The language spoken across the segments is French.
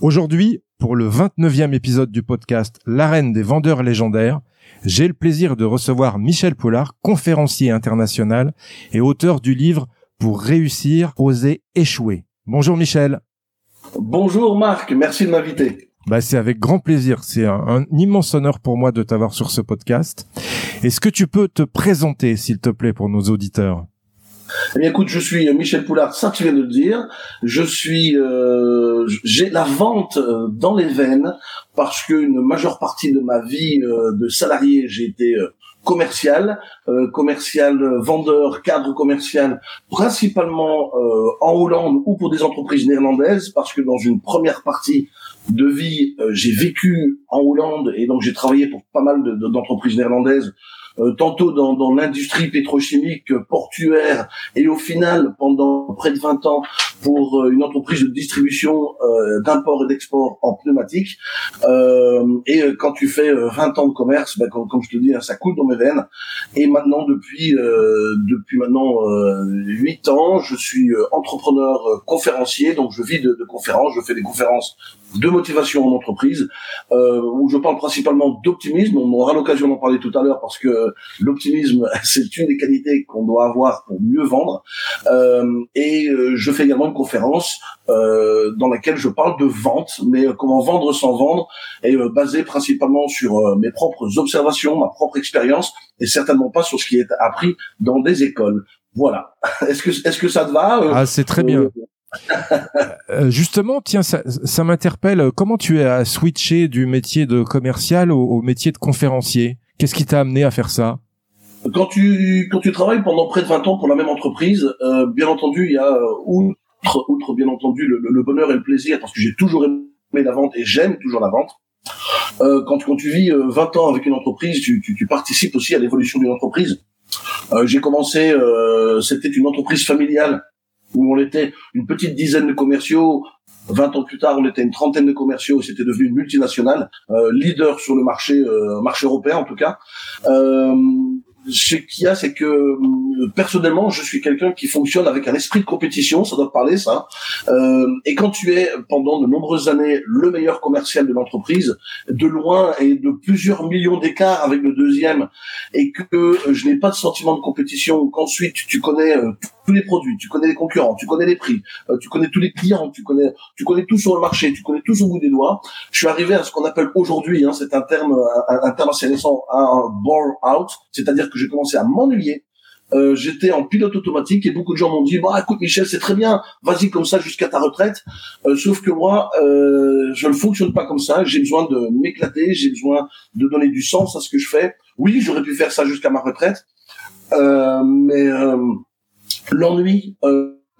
Aujourd'hui, pour le 29e épisode du podcast L'arène des vendeurs légendaires, j'ai le plaisir de recevoir Michel Pollard, conférencier international et auteur du livre Pour réussir, oser, échouer. Bonjour Michel. Bonjour Marc, merci de m'inviter. Bah, c'est avec grand plaisir. C'est un, un, immense honneur pour moi de t'avoir sur ce podcast. Est-ce que tu peux te présenter, s'il te plaît, pour nos auditeurs? Eh bien, écoute, je suis Michel Poulard, ça tu viens de le dire. Je suis, euh, j'ai la vente euh, dans les veines parce qu'une majeure partie de ma vie euh, de salarié, j'ai été euh, commercial, commercial vendeur, cadre commercial, principalement en Hollande ou pour des entreprises néerlandaises, parce que dans une première partie de vie, j'ai vécu en Hollande et donc j'ai travaillé pour pas mal d'entreprises néerlandaises euh, tantôt dans, dans l'industrie pétrochimique portuaire et au final pendant près de 20 ans pour euh, une entreprise de distribution euh, d'import et d'export en pneumatique. et quand tu fais 20 ans de commerce, ben, comme, je te dis, hein, ça coule dans mes veines. Et maintenant, depuis depuis maintenant 8 ans, je suis entrepreneur conférencier, donc je vis de conférences, je fais des conférences de motivation en entreprise, euh, où je parle principalement d'optimisme. On aura l'occasion d'en parler tout à l'heure parce que l'optimisme, c'est une des qualités qu'on doit avoir pour mieux vendre. Euh, et euh, je fais également une conférence euh, dans laquelle je parle de vente, mais comment vendre sans vendre, et euh, basé principalement sur euh, mes propres observations, ma propre expérience, et certainement pas sur ce qui est appris dans des écoles. Voilà. Est-ce que est-ce que ça te va Ah, c'est très bien. Euh, justement, tiens, ça, ça m'interpelle. Comment tu as switché du métier de commercial au, métier de conférencier? Qu'est-ce qui t'a amené à faire ça? Quand tu quand tu travailles pendant près de 20 ans pour la même entreprise, euh, bien entendu, il y a euh, outre outre bien entendu le, bonheur et le plaisir parce que j'ai toujours aimé la vente et j'aime toujours la vente. Euh, quand, quand tu vis 20 ans avec une entreprise, tu, tu, tu participes aussi à l'évolution d'une entreprise. j'ai commencé, c'était une entreprise familiale où on était une petite dizaine de commerciaux. 20 ans plus tard, on était une trentaine de commerciaux. C'était devenu une multinationale, euh, leader sur le marché, euh, marché européen en tout cas. Euh, ce qu'il y a, c'est que euh, personnellement, je suis quelqu'un qui fonctionne avec un esprit de compétition, ça doit parler ça. Euh, et quand tu es pendant de nombreuses années le meilleur commercial de l'entreprise, de loin et de plusieurs millions d'écarts avec le deuxième, et que je n'ai pas de sentiment de compétition, qu'ensuite tu connais euh, tous les produits, tu connais les concurrents, tu connais les prix, euh, tu connais tous les clients, tu connais, tu connais tout sur le marché, tu connais tout au bout des doigts. Je suis arrivé à ce qu'on appelle aujourd'hui, hein, c'est un terme, un, un terme assez récent, un bore out, c'est-à-dire que j'ai commencé à m'ennuyer. Euh, j'étais en pilote automatique et beaucoup de gens m'ont dit bah écoute Michel c'est très bien vas-y comme ça jusqu'à ta retraite euh, sauf que moi euh, je ne fonctionne pas comme ça j'ai besoin de m'éclater j'ai besoin de donner du sens à ce que je fais oui j'aurais pu faire ça jusqu'à ma retraite euh, mais euh,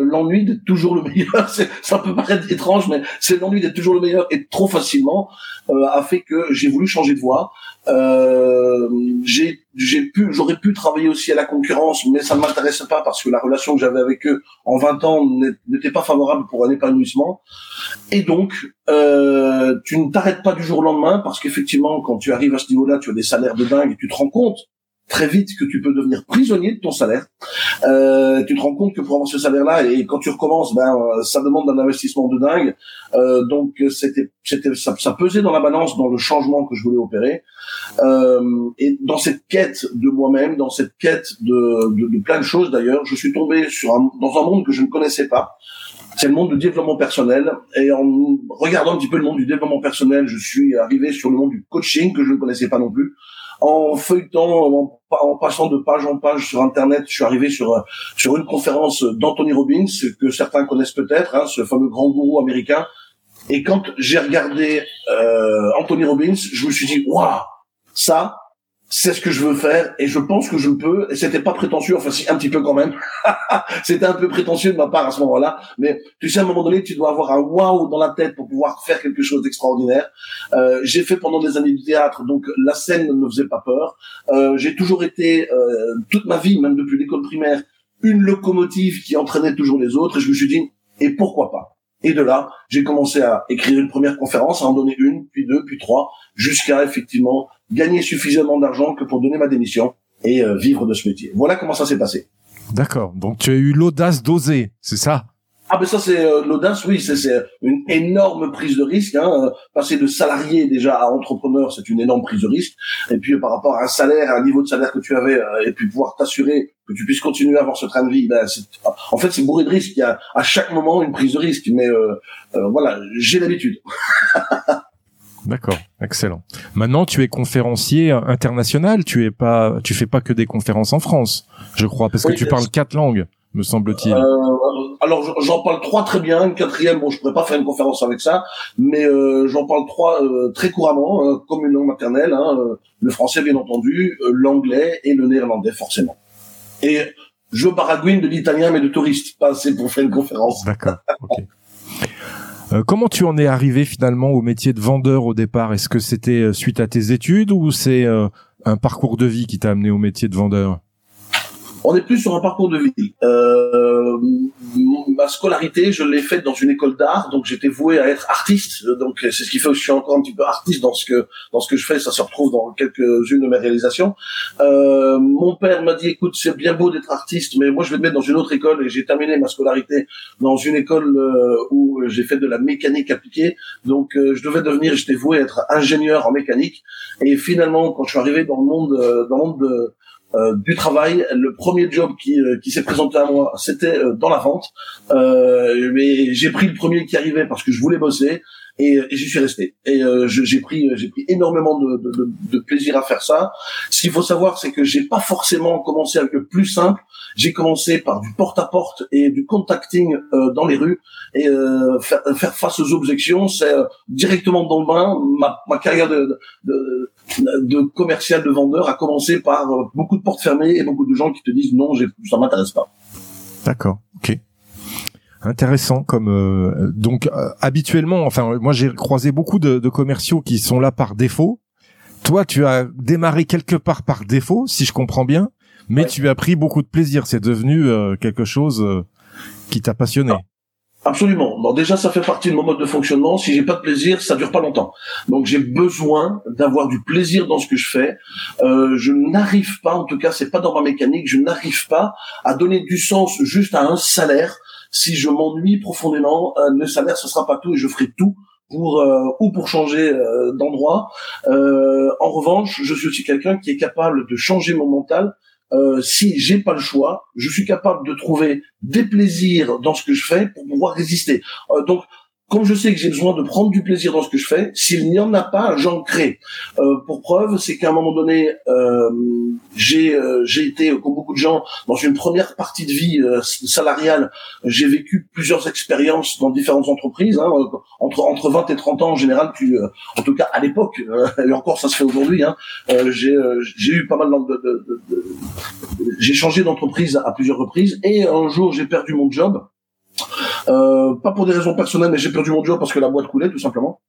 l'ennui d'être toujours le meilleur, ça peut paraître étrange, mais c'est l'ennui d'être toujours le meilleur et trop facilement euh, a fait que j'ai voulu changer de voie. Euh, j'ai pu j'aurais pu travailler aussi à la concurrence, mais ça ne m'intéressait pas parce que la relation que j'avais avec eux en 20 ans n'était pas favorable pour un épanouissement. Et donc euh, tu ne t'arrêtes pas du jour au lendemain parce qu'effectivement quand tu arrives à ce niveau-là, tu as des salaires de dingue et tu te rends compte très vite que tu peux devenir prisonnier de ton salaire. Euh, tu te rends compte que pour avoir ce salaire-là, et quand tu recommences, ben ça demande un investissement de dingue. Euh, donc c'était, c'était, ça, ça, pesait dans la balance dans le changement que je voulais opérer. Euh, et dans cette quête de moi-même, dans cette quête de, de, de plein de choses d'ailleurs, je suis tombé sur un, dans un monde que je ne connaissais pas c'est le monde du développement personnel. Et en regardant un petit peu le monde du développement personnel, je suis arrivé sur le monde du coaching que je ne connaissais pas non plus. En feuilletant, en, passant de page en page sur Internet, je suis arrivé sur sur une conférence d'Anthony Robbins que certains connaissent peut-être, hein, ce fameux grand gourou américain. Et quand j'ai regardé euh, Anthony Robbins, je me suis dit waouh, ça, c'est ce que je veux faire et je pense que je peux et c'était pas prétentieux enfin si un petit peu quand même. C'était un peu prétentieux de ma part à ce moment-là. Mais tu sais à un moment donné tu dois avoir un waouh dans la tête pour pouvoir faire quelque chose d'extraordinaire. Euh, j'ai fait pendant des années du théâtre donc la scène ne me faisait pas peur. Euh, j'ai toujours été euh, toute ma vie même depuis l'école primaire une locomotive qui entraînait toujours les autres et je me suis dit et pourquoi pas? Et de là, j'ai commencé à écrire une première conférence, à en donner une, puis deux, puis trois, jusqu'à effectivement gagner suffisamment d'argent que pour donner ma démission et euh, vivre de ce métier. Voilà comment ça s'est passé. D'accord. Donc tu as eu l'audace d'oser, c'est ça? Ah ben ça c'est euh, l'audace, oui, c'est une énorme prise de risque. Hein. Euh, passer de salarié déjà à entrepreneur, c'est une énorme prise de risque. Et puis par rapport à un salaire, à un niveau de salaire que tu avais, et puis pouvoir t'assurer que tu puisses continuer à avoir ce train de vie, ben, en fait c'est bourré de risques. Il y a à chaque moment une prise de risque, mais voilà, j'ai l'habitude. D'accord, excellent. Maintenant, tu es conférencier international. Tu es pas, tu fais pas que des conférences en France, je crois, parce que tu parles quatre langues, me semble-t-il. Euh, alors, j'en parle trois très bien. Une quatrième, bon, je pourrais pas faire une conférence avec ça, mais euh, j'en parle trois euh, très couramment, comme une langue maternelle. Hein, le français, bien entendu, l'anglais et le néerlandais, forcément. Et je baragouine de l'italien, mais de touriste, pas assez pour faire une conférence. D'accord. ok. Euh, comment tu en es arrivé finalement au métier de vendeur au départ? Est-ce que c'était euh, suite à tes études ou c'est euh, un parcours de vie qui t'a amené au métier de vendeur? On est plus sur un parcours de vie. Euh, ma scolarité, je l'ai faite dans une école d'art, donc j'étais voué à être artiste. Donc c'est ce qui fait que je suis encore un petit peu artiste dans ce que dans ce que je fais. Ça se retrouve dans quelques-unes de mes réalisations. Euh, mon père m'a dit "Écoute, c'est bien beau d'être artiste, mais moi je vais te mettre dans une autre école." Et j'ai terminé ma scolarité dans une école euh, où j'ai fait de la mécanique appliquée. Donc euh, je devais devenir, j'étais voué à être ingénieur en mécanique. Et finalement, quand je suis arrivé dans le monde euh, dans le monde de euh, du travail. Le premier job qui, euh, qui s'est présenté à moi, c'était euh, dans la vente. mais j'ai pris le premier qui arrivait parce que je voulais bosser et, et j'y suis resté. Et j'ai pris j'ai pris énormément de, de, de, plaisir à faire ça. Ce qu'il faut savoir, c'est que j'ai pas forcément commencé avec le plus simple. J'ai commencé par du porte-à-porte et du contacting dans les rues et faire, faire, face aux objections, c'est directement dans le bain. Ma, ma carrière de, de, de commercial, de vendeur, a commencé par euh, beaucoup de portes fermées et beaucoup de gens qui te disent non, ça m'intéresse pas. D'accord, ok. Intéressant comme euh, donc euh, habituellement enfin moi j'ai croisé beaucoup de, commerciaux qui sont là par défaut. Toi tu as démarré quelque part par défaut si je comprends bien, mais tu as pris beaucoup de plaisir. C'est devenu quelque chose qui t'a passionné. Absolument. Bon, déjà, ça fait partie de mon mode de fonctionnement. Si j'ai pas de plaisir, ça dure pas longtemps. Donc, j'ai besoin d'avoir du plaisir dans ce que je fais. Euh, je n'arrive pas, en tout cas, c'est pas dans ma mécanique, je n'arrive pas à donner du sens juste à un salaire. Si je m'ennuie profondément, euh, le salaire, ce sera pas tout et je ferai tout pour euh, ou pour changer euh, d'endroit. Euh, en revanche, je suis aussi quelqu'un qui est capable de changer mon mental euh, si j'ai pas le choix, je suis capable de trouver des plaisirs dans ce que je fais pour pouvoir résister. Euh, comme je sais que j'ai besoin de prendre du plaisir dans ce que je fais, s'il n'y en a pas, j'en crée. Euh, pour preuve, c'est qu'à un moment donné, euh, j'ai euh, été, comme beaucoup de gens, dans une première partie de vie euh, salariale, j'ai vécu plusieurs expériences dans différentes entreprises. Hein, entre entre 20 et 30 ans, en général, tu, euh, en tout cas à l'époque, et encore ça se fait aujourd'hui, hein, j'ai j'ai eu pas mal de, de, de, de j'ai changé d'entreprise à plusieurs reprises, et un jour j'ai perdu mon job. Euh, pas pour des raisons personnelles, mais j'ai perdu mon job parce que la boîte coulait tout simplement.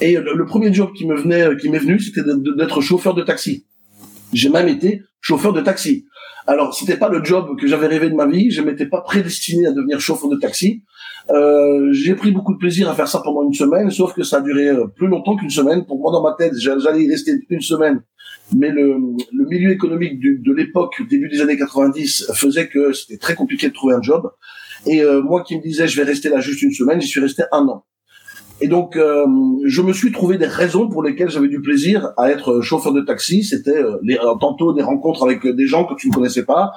Et le, premier job qui me venait, qui m'est venu, c'était d'être chauffeur de taxi. J'ai même été chauffeur de taxi. Alors, c'était pas le job que j'avais rêvé de ma vie. Je m'étais pas prédestiné à devenir chauffeur de taxi. Euh, j'ai pris beaucoup de plaisir à faire ça pendant une semaine, sauf que ça a duré euh, plus longtemps qu'une semaine. Pour moi, dans ma tête, j'allais y rester une semaine mais le, milieu économique de l'époque, début des années 90, faisait que c'était très compliqué de trouver un job. Et euh, moi qui me disais je vais rester là juste une semaine, j'y suis resté un an. Et donc, euh, je me suis trouvé des raisons pour lesquelles j'avais du plaisir à être chauffeur de taxi. C'était euh, euh, tantôt des rencontres avec des gens que tu ne connaissais pas,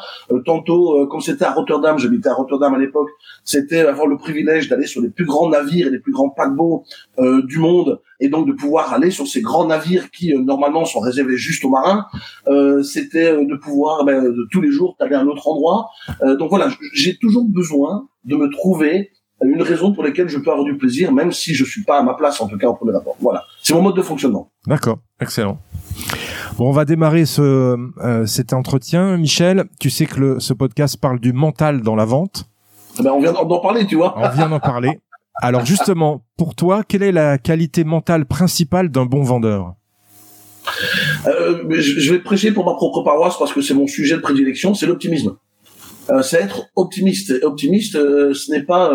tantôt, comme c'était à Rotterdam, j'habitais à Rotterdam à l'époque, c'était avoir le privilège d'aller sur les plus grands navires et les plus grands paquebots du monde, et donc de pouvoir aller sur ces grands navires qui normalement sont réservés juste aux marins. c'était de pouvoir ben, de tous les jours aller à un autre endroit. donc voilà, j'ai toujours besoin de me trouver une raison pour laquelle je peux avoir du plaisir, même si je suis pas à ma place, en tout cas, au premier rapport. Voilà. C'est mon mode de fonctionnement. D'accord. Excellent. Bon, on va démarrer ce, euh, cet entretien. Michel, tu sais que le, ce podcast parle du mental dans la vente. Eh ben, on vient d'en parler, tu vois. On vient d'en parler. Alors justement, pour toi, quelle est la qualité mentale principale d'un bon vendeur? Euh, Je vais prêcher pour ma propre paroisse parce que c'est mon sujet de prédilection, c'est l'optimisme. Euh, c'est être optimiste. optimiste, euh, ce n'est pas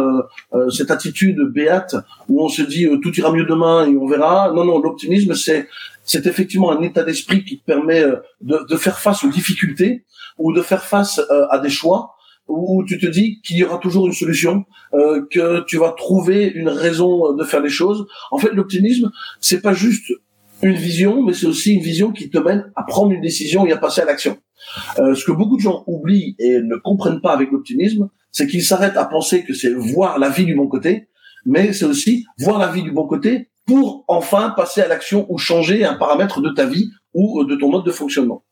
euh, cette attitude béate où on se dit tout ira mieux demain et on verra. Non, non, l'optimisme, c'est c'est effectivement un état d'esprit qui te permet de, de, faire face aux difficultés ou de faire face à des choix où tu te dis qu'il y aura toujours une solution, que tu vas trouver une raison de faire les choses. En fait, l'optimisme, c'est pas juste une vision, mais c'est aussi une vision qui te mène à prendre une décision et à passer à l'action. Euh, ce que beaucoup de gens oublient et ne comprennent pas avec l'optimisme, c'est qu'ils s'arrêtent à penser que c'est voir la vie du bon côté, mais c'est aussi voir la vie du bon côté pour enfin passer à l'action ou changer un paramètre de ta vie ou de ton mode de fonctionnement.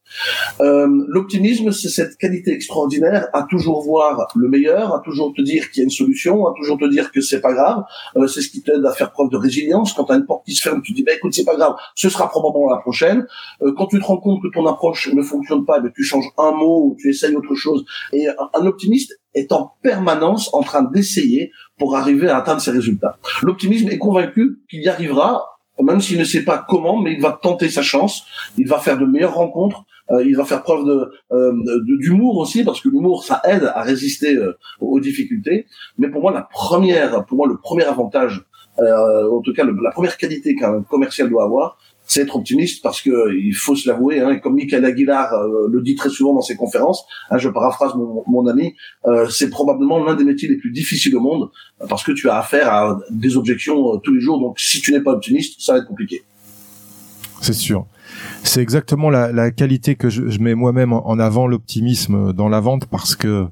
Euh, L'optimisme, c'est cette qualité extraordinaire à toujours voir le meilleur, à toujours te dire qu'il y a une solution, à toujours te dire que c'est pas grave. Euh, c'est ce qui t'aide à faire preuve de résilience. Quand tu as une porte qui se ferme, tu dis bah écoute c'est pas grave, ce sera probablement la prochaine. Euh, quand tu te rends compte que ton approche ne fonctionne pas, ben, tu changes un mot tu essayes autre chose. Et un optimiste est en permanence en train d'essayer pour arriver à atteindre ses résultats. L'optimisme est convaincu qu'il y arrivera même s'il ne sait pas comment, mais il va tenter sa chance, il va faire de meilleures rencontres, euh, il va faire preuve de euh, d'humour aussi parce que l'humour ça aide à résister euh, aux difficultés. Mais pour moi la première, pour moi le premier avantage, en tout cas la première qualité qu'un commercial doit avoir, c'est être optimiste parce que il faut se l'avouer, hein, comme Michael Aguilar le dit très souvent dans ses conférences, hein, je paraphrase mon, mon ami, euh, c'est probablement l'un des métiers les plus difficiles au monde parce que tu as affaire à des objections tous les jours. Donc si tu n'es pas optimiste, ça va être compliqué. C'est sûr. C'est exactement la, la, qualité que je, je mets moi-même en avant, l'optimisme dans la vente, parce que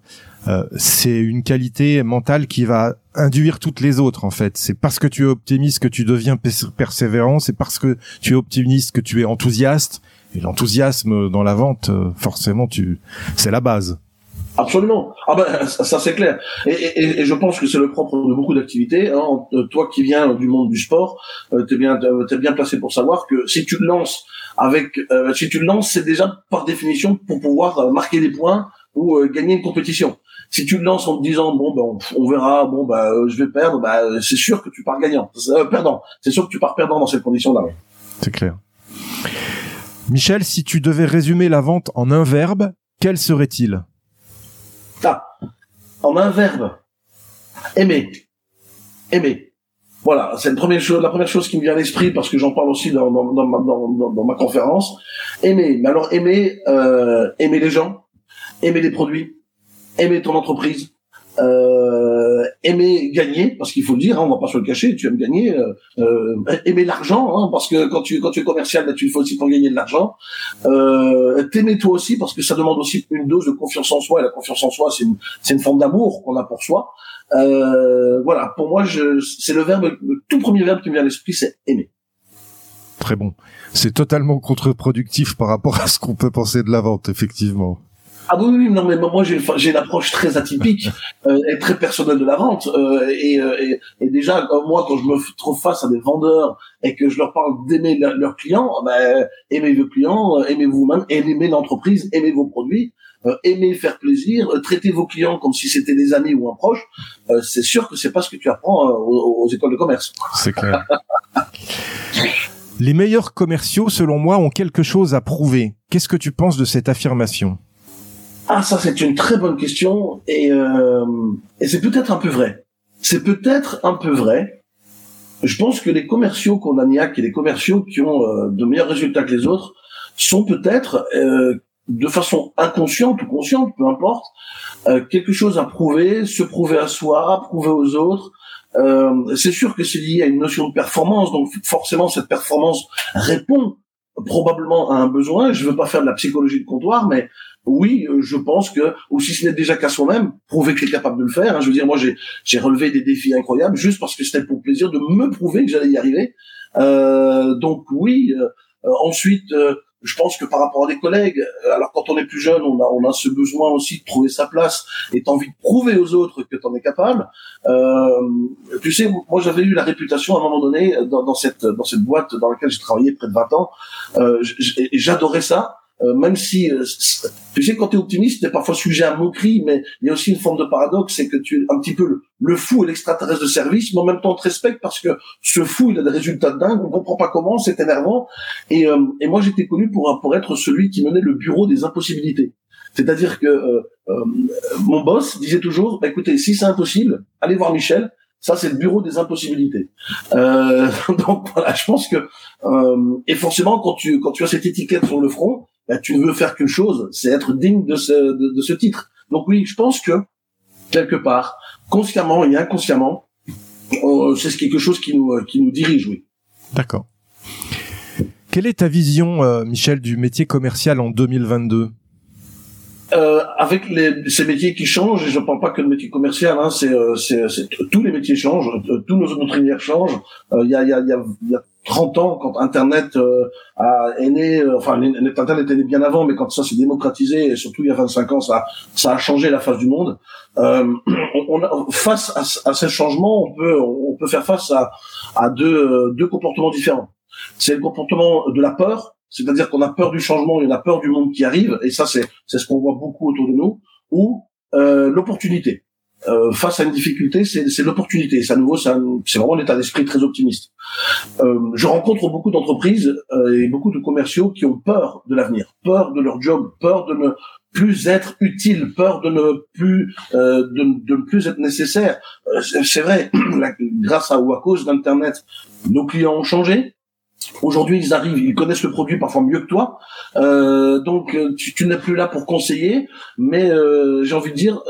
euh, c'est une qualité mentale qui va induire toutes les autres en fait. C'est parce que tu es optimiste que tu deviens persévérant, c'est parce que tu es optimiste que tu es enthousiaste. Et l'enthousiasme dans la vente, euh, forcément, tu, c'est la base. Absolument. Ah ben ça, c'est clair. Et, et, et, je pense que c'est le propre de beaucoup d'activités. Hein. Euh, toi qui viens du monde du sport, euh, t'es bien t'es bien placé pour savoir que si tu te lances avec si tu lances, c'est déjà par définition pour pouvoir marquer des points ou gagner une compétition. Si tu le lances en te disant bon ben on, verra, bon bah je vais perdre, bah c'est sûr que tu pars gagnant, perdant. C'est sûr que tu pars perdant dans cette condition-là. C'est clair. Michel, si tu devais résumer la vente en un verbe, quel serait-il? En un verbe. Aimer. Aimer. Voilà, c'est la première chose, la première chose qui me vient à l'esprit parce que j'en parle aussi dans, ma, conférence. Aimer. Mais alors aimer, euh, aimer les gens, aimer les produits, aimer ton entreprise, euh, aimer gagner, parce qu'il faut le dire, hein, on va pas se le cacher, tu aimes gagner, euh, euh, aimer l'argent, hein, parce que quand tu quand tu es commercial, ben, tu le fais aussi pour gagner de l'argent. Euh, t'aimer toi aussi, parce que ça demande aussi une dose de confiance en soi, et la confiance en soi, c'est une une forme d'amour qu'on a pour soi. Euh, voilà, pour moi, c'est le verbe, le tout premier verbe qui me vient à l'esprit, c'est aimer. Très bon. C'est totalement contre-productif par rapport à ce qu'on peut penser de la vente, effectivement. Ah oui, oui, non, mais moi j'ai une approche très atypique euh, et très personnelle de la vente. Euh, et, euh, et, et, déjà, moi, quand je me trouve face à des vendeurs et que je leur parle d'aimer leurs clients, ben, aimez vos clients, euh, aimez vous-même, aimez l'entreprise, aimez vos produits, euh, aimez faire plaisir, traitez vos clients comme si c'était des amis ou un proche. c'est sûr que c'est pas ce que tu apprends aux, aux écoles de commerce. C'est clair. Les meilleurs commerciaux, selon moi, ont quelque chose à prouver. Qu'est-ce que tu penses de cette affirmation? Ah, ça c'est une très bonne question et, euh, et c'est peut-être un peu vrai. C'est peut-être un peu vrai. Je pense que les commerciaux qu'on a et les commerciaux qui ont euh, de meilleurs résultats que les autres sont peut-être de façon inconsciente ou consciente, peu importe, quelque chose à prouver, se prouver à soi, prouver aux autres. c'est sûr que c'est lié à une notion de performance, donc forcément cette performance répond probablement à un besoin. Je veux pas faire de la psychologie de comptoir, mais oui, euh, je pense que, ou si ce n'est déjà qu'à soi-même, prouver qu'il est capable de le faire. Hein. je veux dire, moi, j'ai, relevé des défis incroyables juste parce que c'était pour plaisir de me prouver que j'allais y arriver. Euh, donc oui. Euh, ensuite, je pense que par rapport à des collègues, alors quand on est plus jeune, on a, on a ce besoin aussi de trouver sa place et envie de prouver aux autres que tu en es capable. tu sais, moi j'avais eu la réputation à un moment donné dans, dans cette dans cette boîte dans laquelle j'ai travaillé près de 20 ans. J'adorais ça euh, même si, euh, tu sais, quand tu es optimiste, tu es parfois sujet à moquerie, mais il y a aussi une forme de paradoxe, c'est que tu es un petit peu le, fou et l'extraterrestre de service, mais en même temps on te respecte parce que ce fou, il a des résultats dingues, on comprend pas comment, c'est énervant. Et, euh, et moi, j'étais connu pour, pour être celui qui menait le bureau des impossibilités. C'est-à-dire que mon boss disait toujours, bah, écoutez, si c'est impossible, allez voir Michel, ça, c'est le bureau des impossibilités. Euh, donc voilà, je pense que euh, et forcément quand tu quand tu as cette étiquette sur le front, bah, tu ne veux faire qu'une chose, c'est être digne de ce, de, ce titre. Donc oui, je pense que quelque part, consciemment et inconsciemment, euh, c'est quelque chose qui nous, qui nous dirige, oui. D'accord. Quelle est ta vision, euh, Michel, du métier commercial en 2022 euh, avec les, ces métiers qui changent, et je ne parle pas que de métier commercial, hein, c'est, euh, tous les métiers changent, tous nos notre univers change. Il y, a, y, a, y, a, y a 30 ans, quand Internet euh, a, est né, euh, enfin Internet était né bien avant, mais quand ça s'est démocratisé, et surtout il y a 25 ans, ça, ça a changé la face du monde. Euh, face à, à, ces changements, on peut, faire face à, à deux, deux comportements différents. C'est le comportement de la peur, c'est-à-dire qu'on a peur du changement, et on a peur du monde qui arrive, et ça c'est c'est ce qu'on voit beaucoup autour de nous, ou euh, l'opportunité. Euh, face à une difficulté, c'est l'opportunité. C'est à nouveau, c'est vraiment un état d'esprit très optimiste. Euh, je rencontre beaucoup d'entreprises euh, et beaucoup de commerciaux qui ont peur de l'avenir, peur de leur job, peur de ne plus être utile, peur de ne plus euh, de, de, ne plus être nécessaire. Euh, c'est vrai, grâce à ou à cause d'Internet, nos clients ont changé. Aujourd'hui, ils arrivent, ils connaissent le produit parfois mieux que toi, euh, donc tu, tu n'es plus là pour conseiller, mais j'ai envie de dire,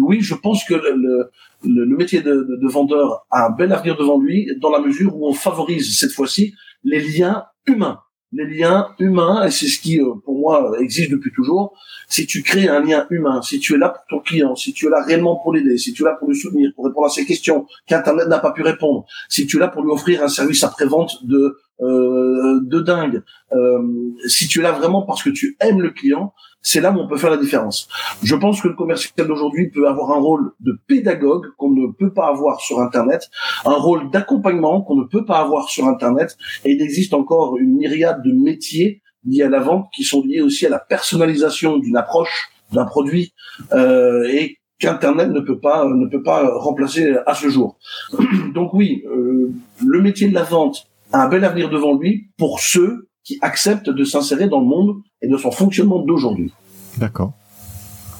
oui, je pense que le, le, métier de, de, vendeur a un bel avenir devant lui dans la mesure où on favorise cette fois-ci les liens humains. Les liens humains, et c'est ce qui, euh, pour moi, existe depuis toujours, si tu crées un lien humain, si tu es là pour ton client, si tu es là réellement pour l'aider, si tu es là pour le soutenir, pour répondre à ses questions qu'Internet n'a pas pu répondre, si tu es là pour lui offrir un service après-vente de euh, de dingue, euh, si tu es là vraiment parce que tu aimes le client, c'est là où on peut faire la différence. Je pense que le commercial d'aujourd'hui peut avoir un rôle de pédagogue qu'on ne peut pas avoir sur Internet, un rôle d'accompagnement qu'on ne peut pas avoir sur Internet, et il existe encore une myriade de métiers liés à la vente qui sont liés aussi à la personnalisation d'une approche, d'un produit, euh, et qu'Internet ne peut pas ne peut pas remplacer à ce jour. Donc oui, euh, le métier de la vente a un bel avenir devant lui pour ceux qui accepte de s'insérer dans le monde et de son fonctionnement d'aujourd'hui. D'accord.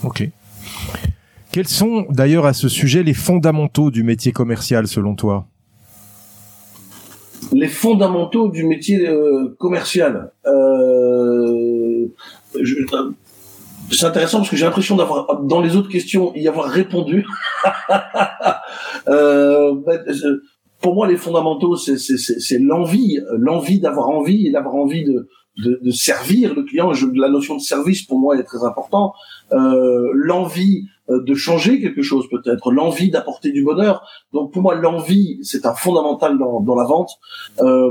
Ok. Quels sont d'ailleurs à ce sujet les fondamentaux du métier commercial selon toi? Les fondamentaux du métier euh, commercial. Euh, c'est intéressant parce que j'ai l'impression d'avoir dans les autres questions y avoir répondu. euh, ben, pour moi, les fondamentaux, c'est l'envie, l'envie d'avoir envie et d'avoir envie de, de, de, servir le client. Je, la notion de service, pour moi, est très important. Euh, l'envie euh, de changer quelque chose, peut-être, l'envie d'apporter du bonheur. Donc, pour moi, l'envie, c'est un fondamental dans, dans la vente. Euh,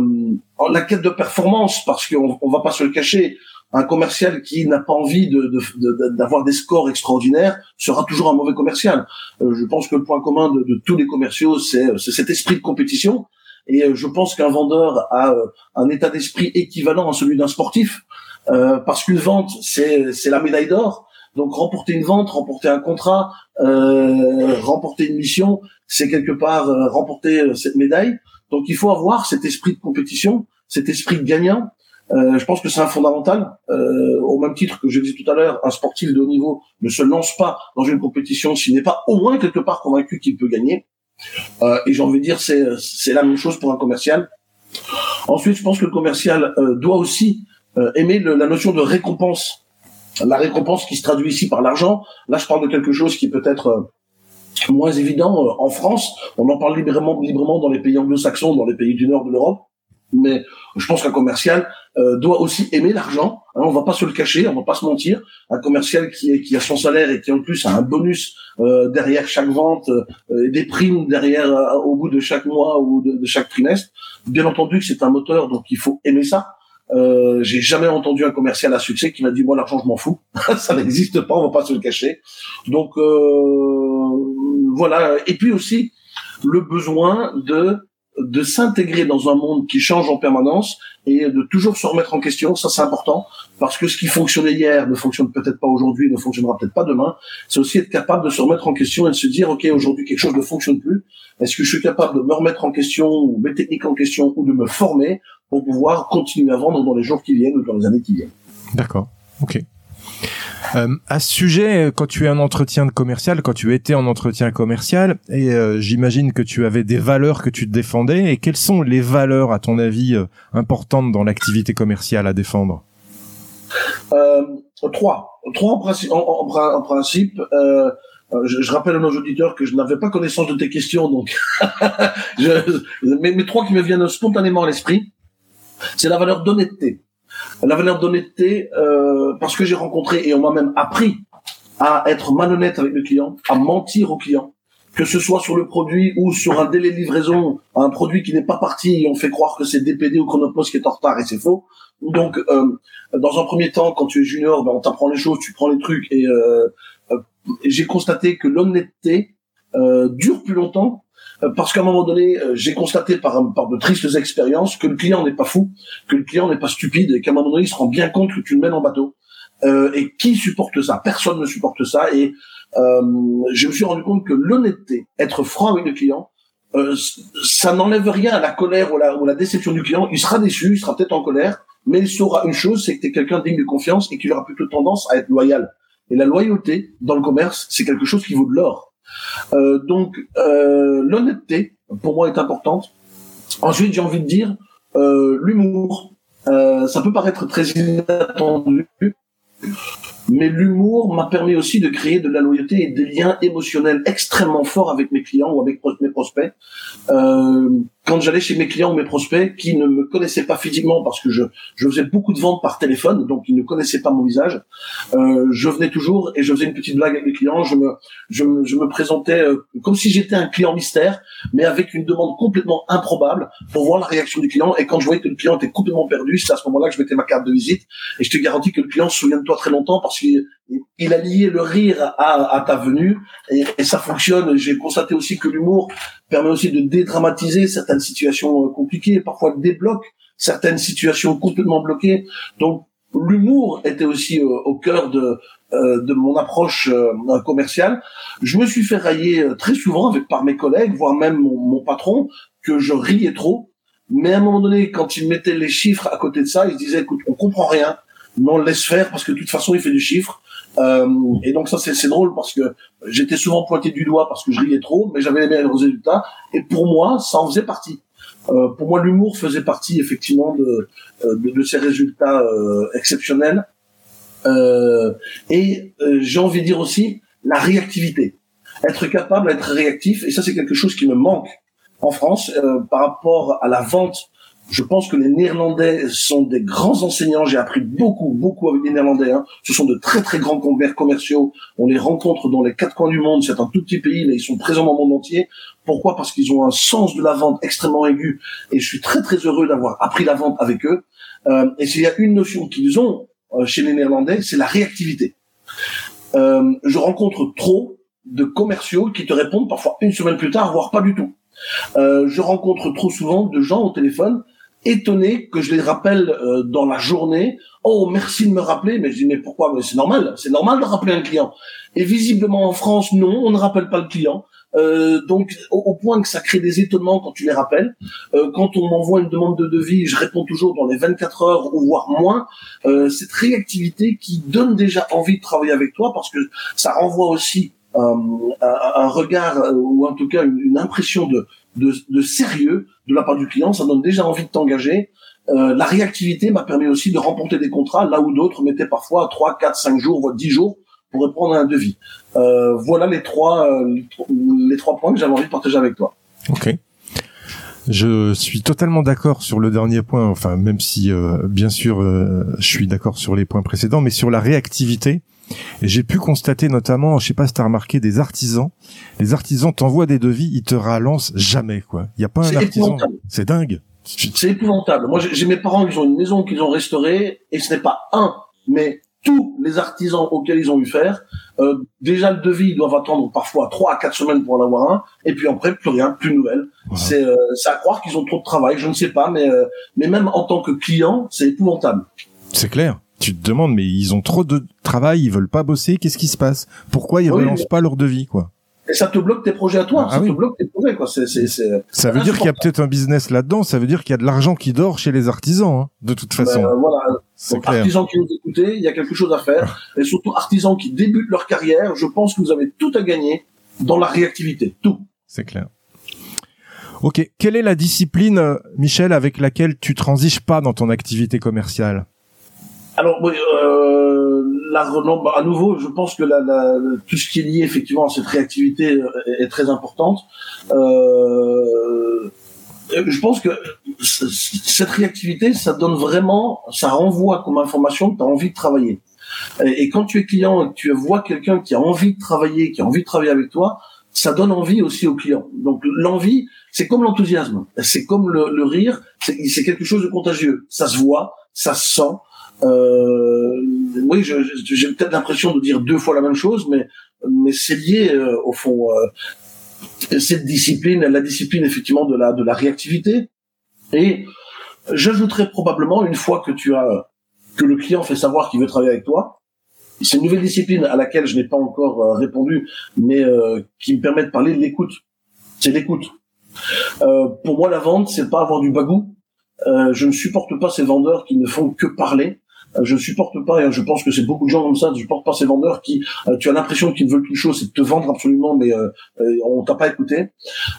la quête de performance, parce qu'on on va pas se le cacher, un commercial qui n'a pas envie d'avoir de, des scores extraordinaires sera toujours un mauvais commercial. Euh, je pense que le point commun de, tous les commerciaux, c'est cet esprit de compétition. Et euh, je pense qu'un vendeur a euh, un état d'esprit équivalent à celui d'un sportif, parce qu'une vente, c'est la médaille d'or. Donc remporter une vente, remporter un contrat, remporter une mission, c'est quelque part remporter cette médaille. Donc il faut avoir cet esprit de compétition, cet esprit gagnant, euh, je pense que c'est un fondamental. Euh, au même titre que je disais tout à l'heure, un sportif de haut niveau ne se lance pas dans une compétition s'il n'est pas au moins quelque part convaincu qu'il peut gagner. Euh, et j'ai envie de dire, c'est la même chose pour un commercial. Ensuite, je pense que le commercial euh, doit aussi aimer la notion de récompense. La récompense qui se traduit ici par l'argent. Là, je parle de quelque chose qui peut être moins évident en France. On en parle librement, librement dans les pays anglo-saxons, dans les pays du nord de l'Europe mais je pense qu'un commercial euh, doit aussi aimer l'argent. Hein, on va pas se le cacher, on va pas se mentir. Un commercial qui, qui a son salaire et qui en plus a un bonus euh, derrière chaque vente, euh, des primes derrière euh, au bout de chaque mois ou de, chaque trimestre. Bien entendu que c'est un moteur, donc il faut aimer ça. Euh, j'ai jamais entendu un commercial à succès qui m'a dit moi l'argent je m'en fous. ça n'existe pas, on va pas se le cacher. Donc voilà. Et puis aussi le besoin de de s'intégrer dans un monde qui change en permanence et de toujours se remettre en question, ça c'est important, parce que ce qui fonctionnait hier ne fonctionne peut-être pas aujourd'hui, ne fonctionnera peut-être pas demain. C'est aussi être capable de se remettre en question et de se dire, ok, aujourd'hui quelque chose ne fonctionne plus. Est-ce que je suis capable de me remettre en question ou mes techniques en question ou de me former pour pouvoir continuer à vendre dans les jours qui viennent ou dans les années qui viennent? D'accord. Ok. Euh, à ce sujet, quand tu es en entretien de commercial, quand tu étais en entretien commercial, et euh, j'imagine que tu avais des valeurs que tu défendais, et quelles sont les valeurs, à ton avis, euh, importantes dans l'activité commerciale à défendre? Euh, Trois. Trois en, principe. En, principe je, rappelle à nos auditeurs que je n'avais pas connaissance de tes questions, donc je, mais, mais trois qui me viennent spontanément à l'esprit, c'est la valeur d'honnêteté la valeur d'honnêteté, euh, parce que j'ai rencontré et on m'a même appris à être malhonnête avec le client, à mentir au client, que ce soit sur le produit ou sur un délai de livraison, un produit qui n'est pas parti, et on fait croire que c'est DPD ou Chronopost qui est en retard et c'est faux. Donc, euh, dans un premier temps, quand tu es junior, ben, on t'apprend les choses, tu prends les trucs et euh, euh j'ai constaté que l'honnêteté dure plus longtemps parce qu'à un moment donné, euh, j'ai constaté par, par de tristes expériences que le client n'est pas fou, que le client n'est pas stupide, et qu'à un moment donné, il se rend bien compte que tu le mènes en bateau. Euh, et qui supporte ça? Personne ne supporte ça. Et euh, je me suis rendu compte que l'honnêteté, être franc avec le client, euh, ça n'enlève rien à la colère ou la, ou la déception du client. Il sera déçu, il sera peut-être en colère, mais il saura une chose, c'est que tu es quelqu'un digne de confiance et qu'il aura plutôt tendance à être loyal. Et la loyauté dans le commerce, c'est quelque chose qui vaut de l'or. Euh, donc euh, l'honnêteté, pour moi, est importante. Ensuite, j'ai envie de dire euh, l'humour. ça peut paraître très inattendu, mais l'humour m'a permis aussi de créer de la loyauté et des liens émotionnels extrêmement forts avec mes clients ou avec mes prospects. Quand j'allais chez mes clients ou mes prospects qui ne me connaissaient pas physiquement parce que je, je faisais beaucoup de ventes par téléphone, donc ils ne connaissaient pas mon visage, euh, je venais toujours et je faisais une petite blague avec les clients. Je me, je me, je me présentais euh, comme si j'étais un client mystère, mais avec une demande complètement improbable pour voir la réaction du client. Et quand je voyais que le client était complètement perdu, c'est à ce moment-là que je mettais ma carte de visite. Et je te garantis que le client se souvient de toi très longtemps parce qu'il il a lié le rire à, ta venue et, ça fonctionne. J'ai constaté aussi que l'humour permet aussi de dédramatiser certaines situations euh, compliquées, parfois débloque certaines situations complètement bloquées. Donc l'humour était aussi euh, au cœur de euh, de mon approche commerciale. Je me suis fait railler très souvent avec par mes collègues, voire même mon, mon patron, que je riais trop. Mais à un moment donné, quand il mettait les chiffres à côté de ça, il se disait, écoute, on comprend rien, mais on le laisse faire parce que de toute façon, il fait du chiffre. Euh, et donc ça c'est drôle parce que j'étais souvent pointé du doigt parce que je riais trop, mais j'avais les meilleurs résultats. Et pour moi, ça en faisait partie. Euh, pour moi, l'humour faisait partie effectivement de, euh, de, de ces résultats exceptionnels. Et j'ai envie de dire aussi la réactivité, être capable d'être réactif. Et ça, c'est quelque chose qui me manque en France par rapport à la vente je pense que les Néerlandais sont des grands enseignants. J'ai appris beaucoup, beaucoup avec les Néerlandais. Hein. Ce sont de très, très grands commerciaux. On les rencontre dans les quatre coins du monde. C'est un tout petit pays, mais ils sont présents dans le monde entier. Pourquoi? Parce qu'ils ont un sens de la vente extrêmement aigu. Et je suis très, très heureux d'avoir appris la vente avec eux. Euh, et s'il y a une notion qu'ils ont euh, chez les Néerlandais, c'est la réactivité. Euh, je rencontre trop de commerciaux qui te répondent parfois une semaine plus tard, voire pas du tout. Euh, je rencontre trop souvent de gens au téléphone étonné que je les rappelle euh, dans la journée. Oh, merci de me rappeler. Mais je dis, mais pourquoi? Mais c'est normal. C'est normal de rappeler un client. Et visiblement en France, non, on ne rappelle pas le client. Euh, donc au, point que ça crée des étonnements quand tu les rappelles. Euh, quand on m'envoie une demande de devis, je réponds toujours dans les 24 heures ou voire moins. Euh, cette réactivité qui donne déjà envie de travailler avec toi parce que ça renvoie aussi un, un, regard euh, ou en tout cas une, une impression de, de, sérieux de la part du client. Ça donne déjà envie de t'engager. la réactivité m'a permis aussi de remporter des contrats là où d'autres mettaient parfois 3, 4, 5 jours, voire 10 jours pour répondre à un devis. voilà les trois, les trois points que j'avais envie de partager avec toi. Ok. Je suis totalement d'accord sur le dernier point, enfin même si euh, bien sûr euh, je suis d'accord sur les points précédents, mais sur la réactivité. Et j'ai pu constater notamment, je sais pas si t'as remarqué, des artisans. Les artisans t'envoient des devis, ils te relancent jamais quoi. Il y a pas un artisan. C'est dingue. C'est épouvantable. Moi j'ai mes parents qui ont une maison qu'ils ont restaurée et ce n'est pas un, mais tous les artisans auxquels ils ont eu faire, euh, déjà le devis, ils doivent attendre parfois trois à quatre semaines pour en avoir un, et puis après plus rien, plus de nouvelles. C'est euh, à croire qu'ils ont trop de travail, je ne sais pas, mais euh, mais même en tant que client, c'est épouvantable. C'est clair. Tu te demandes, mais ils ont trop de travail, ils veulent pas bosser, qu'est-ce qui se passe? Pourquoi ils relancent pas leur devis, quoi? Et ça te bloque tes projets à toi, ah ça te bloque tes projets quoi. Ça veut dire qu'il y a peut-être un business là-dedans. Ça veut dire qu'il y a de l'argent qui dort chez les artisans, hein, de toute ben, façon. voilà. Donc, artisans qui nous écoutez, il y a quelque chose à faire. et surtout artisans qui débutent leur carrière, je pense que vous avez tout à gagner dans la réactivité, tout. C'est clair. Ok, quelle est la discipline, euh, Michel, avec laquelle tu transiges pas dans ton activité commerciale? Alors, euh, là, bah, à nouveau, je pense que la, la, tout ce qui est lié effectivement à cette réactivité euh, est, très importante. Euh, je pense que cette réactivité, ça donne vraiment, ça renvoie comme information que tu as envie de travailler. Et, quand tu es client et que tu vois quelqu'un qui a envie de travailler, qui a envie de travailler avec toi, ça donne envie aussi au client. Donc l'envie, c'est comme l'enthousiasme, c'est comme le, le rire, c'est quelque chose de contagieux. Ça se voit, ça se sent. Euh, oui, j'ai peut-être l'impression de dire deux fois la même chose, mais mais c'est lié euh, au fond. Euh, cette discipline, la discipline effectivement de la de la réactivité. Et j'ajouterais probablement une fois que tu as que le client fait savoir qu'il veut travailler avec toi, c'est une nouvelle discipline à laquelle je n'ai pas encore euh, répondu, mais qui me permet de parler de l'écoute. C'est l'écoute. pour moi, la vente, c'est pas avoir du bagou. je ne supporte pas ces vendeurs qui ne font que parler euh, je supporte pas, et je pense que c'est beaucoup de gens comme ça, je supporte pas ces vendeurs qui, euh, tu as l'impression qu'ils veulent quelque chose, c'est de te vendre absolument, mais euh, on t'a pas écouté.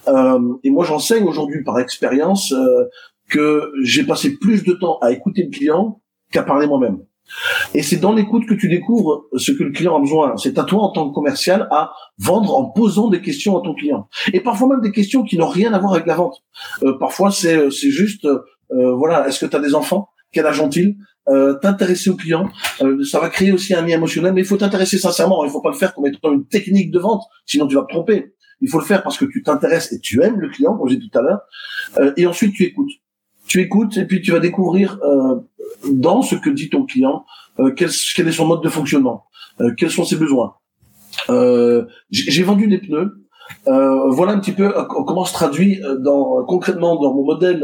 et moi, j'enseigne aujourd'hui par expérience que j'ai passé plus de temps à écouter le client qu'à parler moi-même. Et c'est dans l'écoute que tu découvres ce que le client a besoin. C'est à toi en tant que commercial à vendre en posant des questions à ton client. Et parfois même des questions qui n'ont rien à voir avec la vente. parfois c'est juste voilà, est-ce que tu as des enfants? Quel âge ont-ils? Euh, t'intéresser au client. Euh, ça va créer aussi un lien émotionnel, mais il faut t'intéresser sincèrement. Il faut pas le faire comme étant une technique de vente, sinon tu vas te tromper. Il faut le faire parce que tu t'intéresses et tu aimes le client, comme j'ai dit tout à l'heure. Euh, et ensuite, tu écoutes. Tu écoutes et puis tu vas découvrir euh, dans ce que dit ton client quel, quel, est son mode de fonctionnement, quels sont ses besoins. j'ai vendu des pneus. voilà un petit peu comment se traduit dans, concrètement dans mon modèle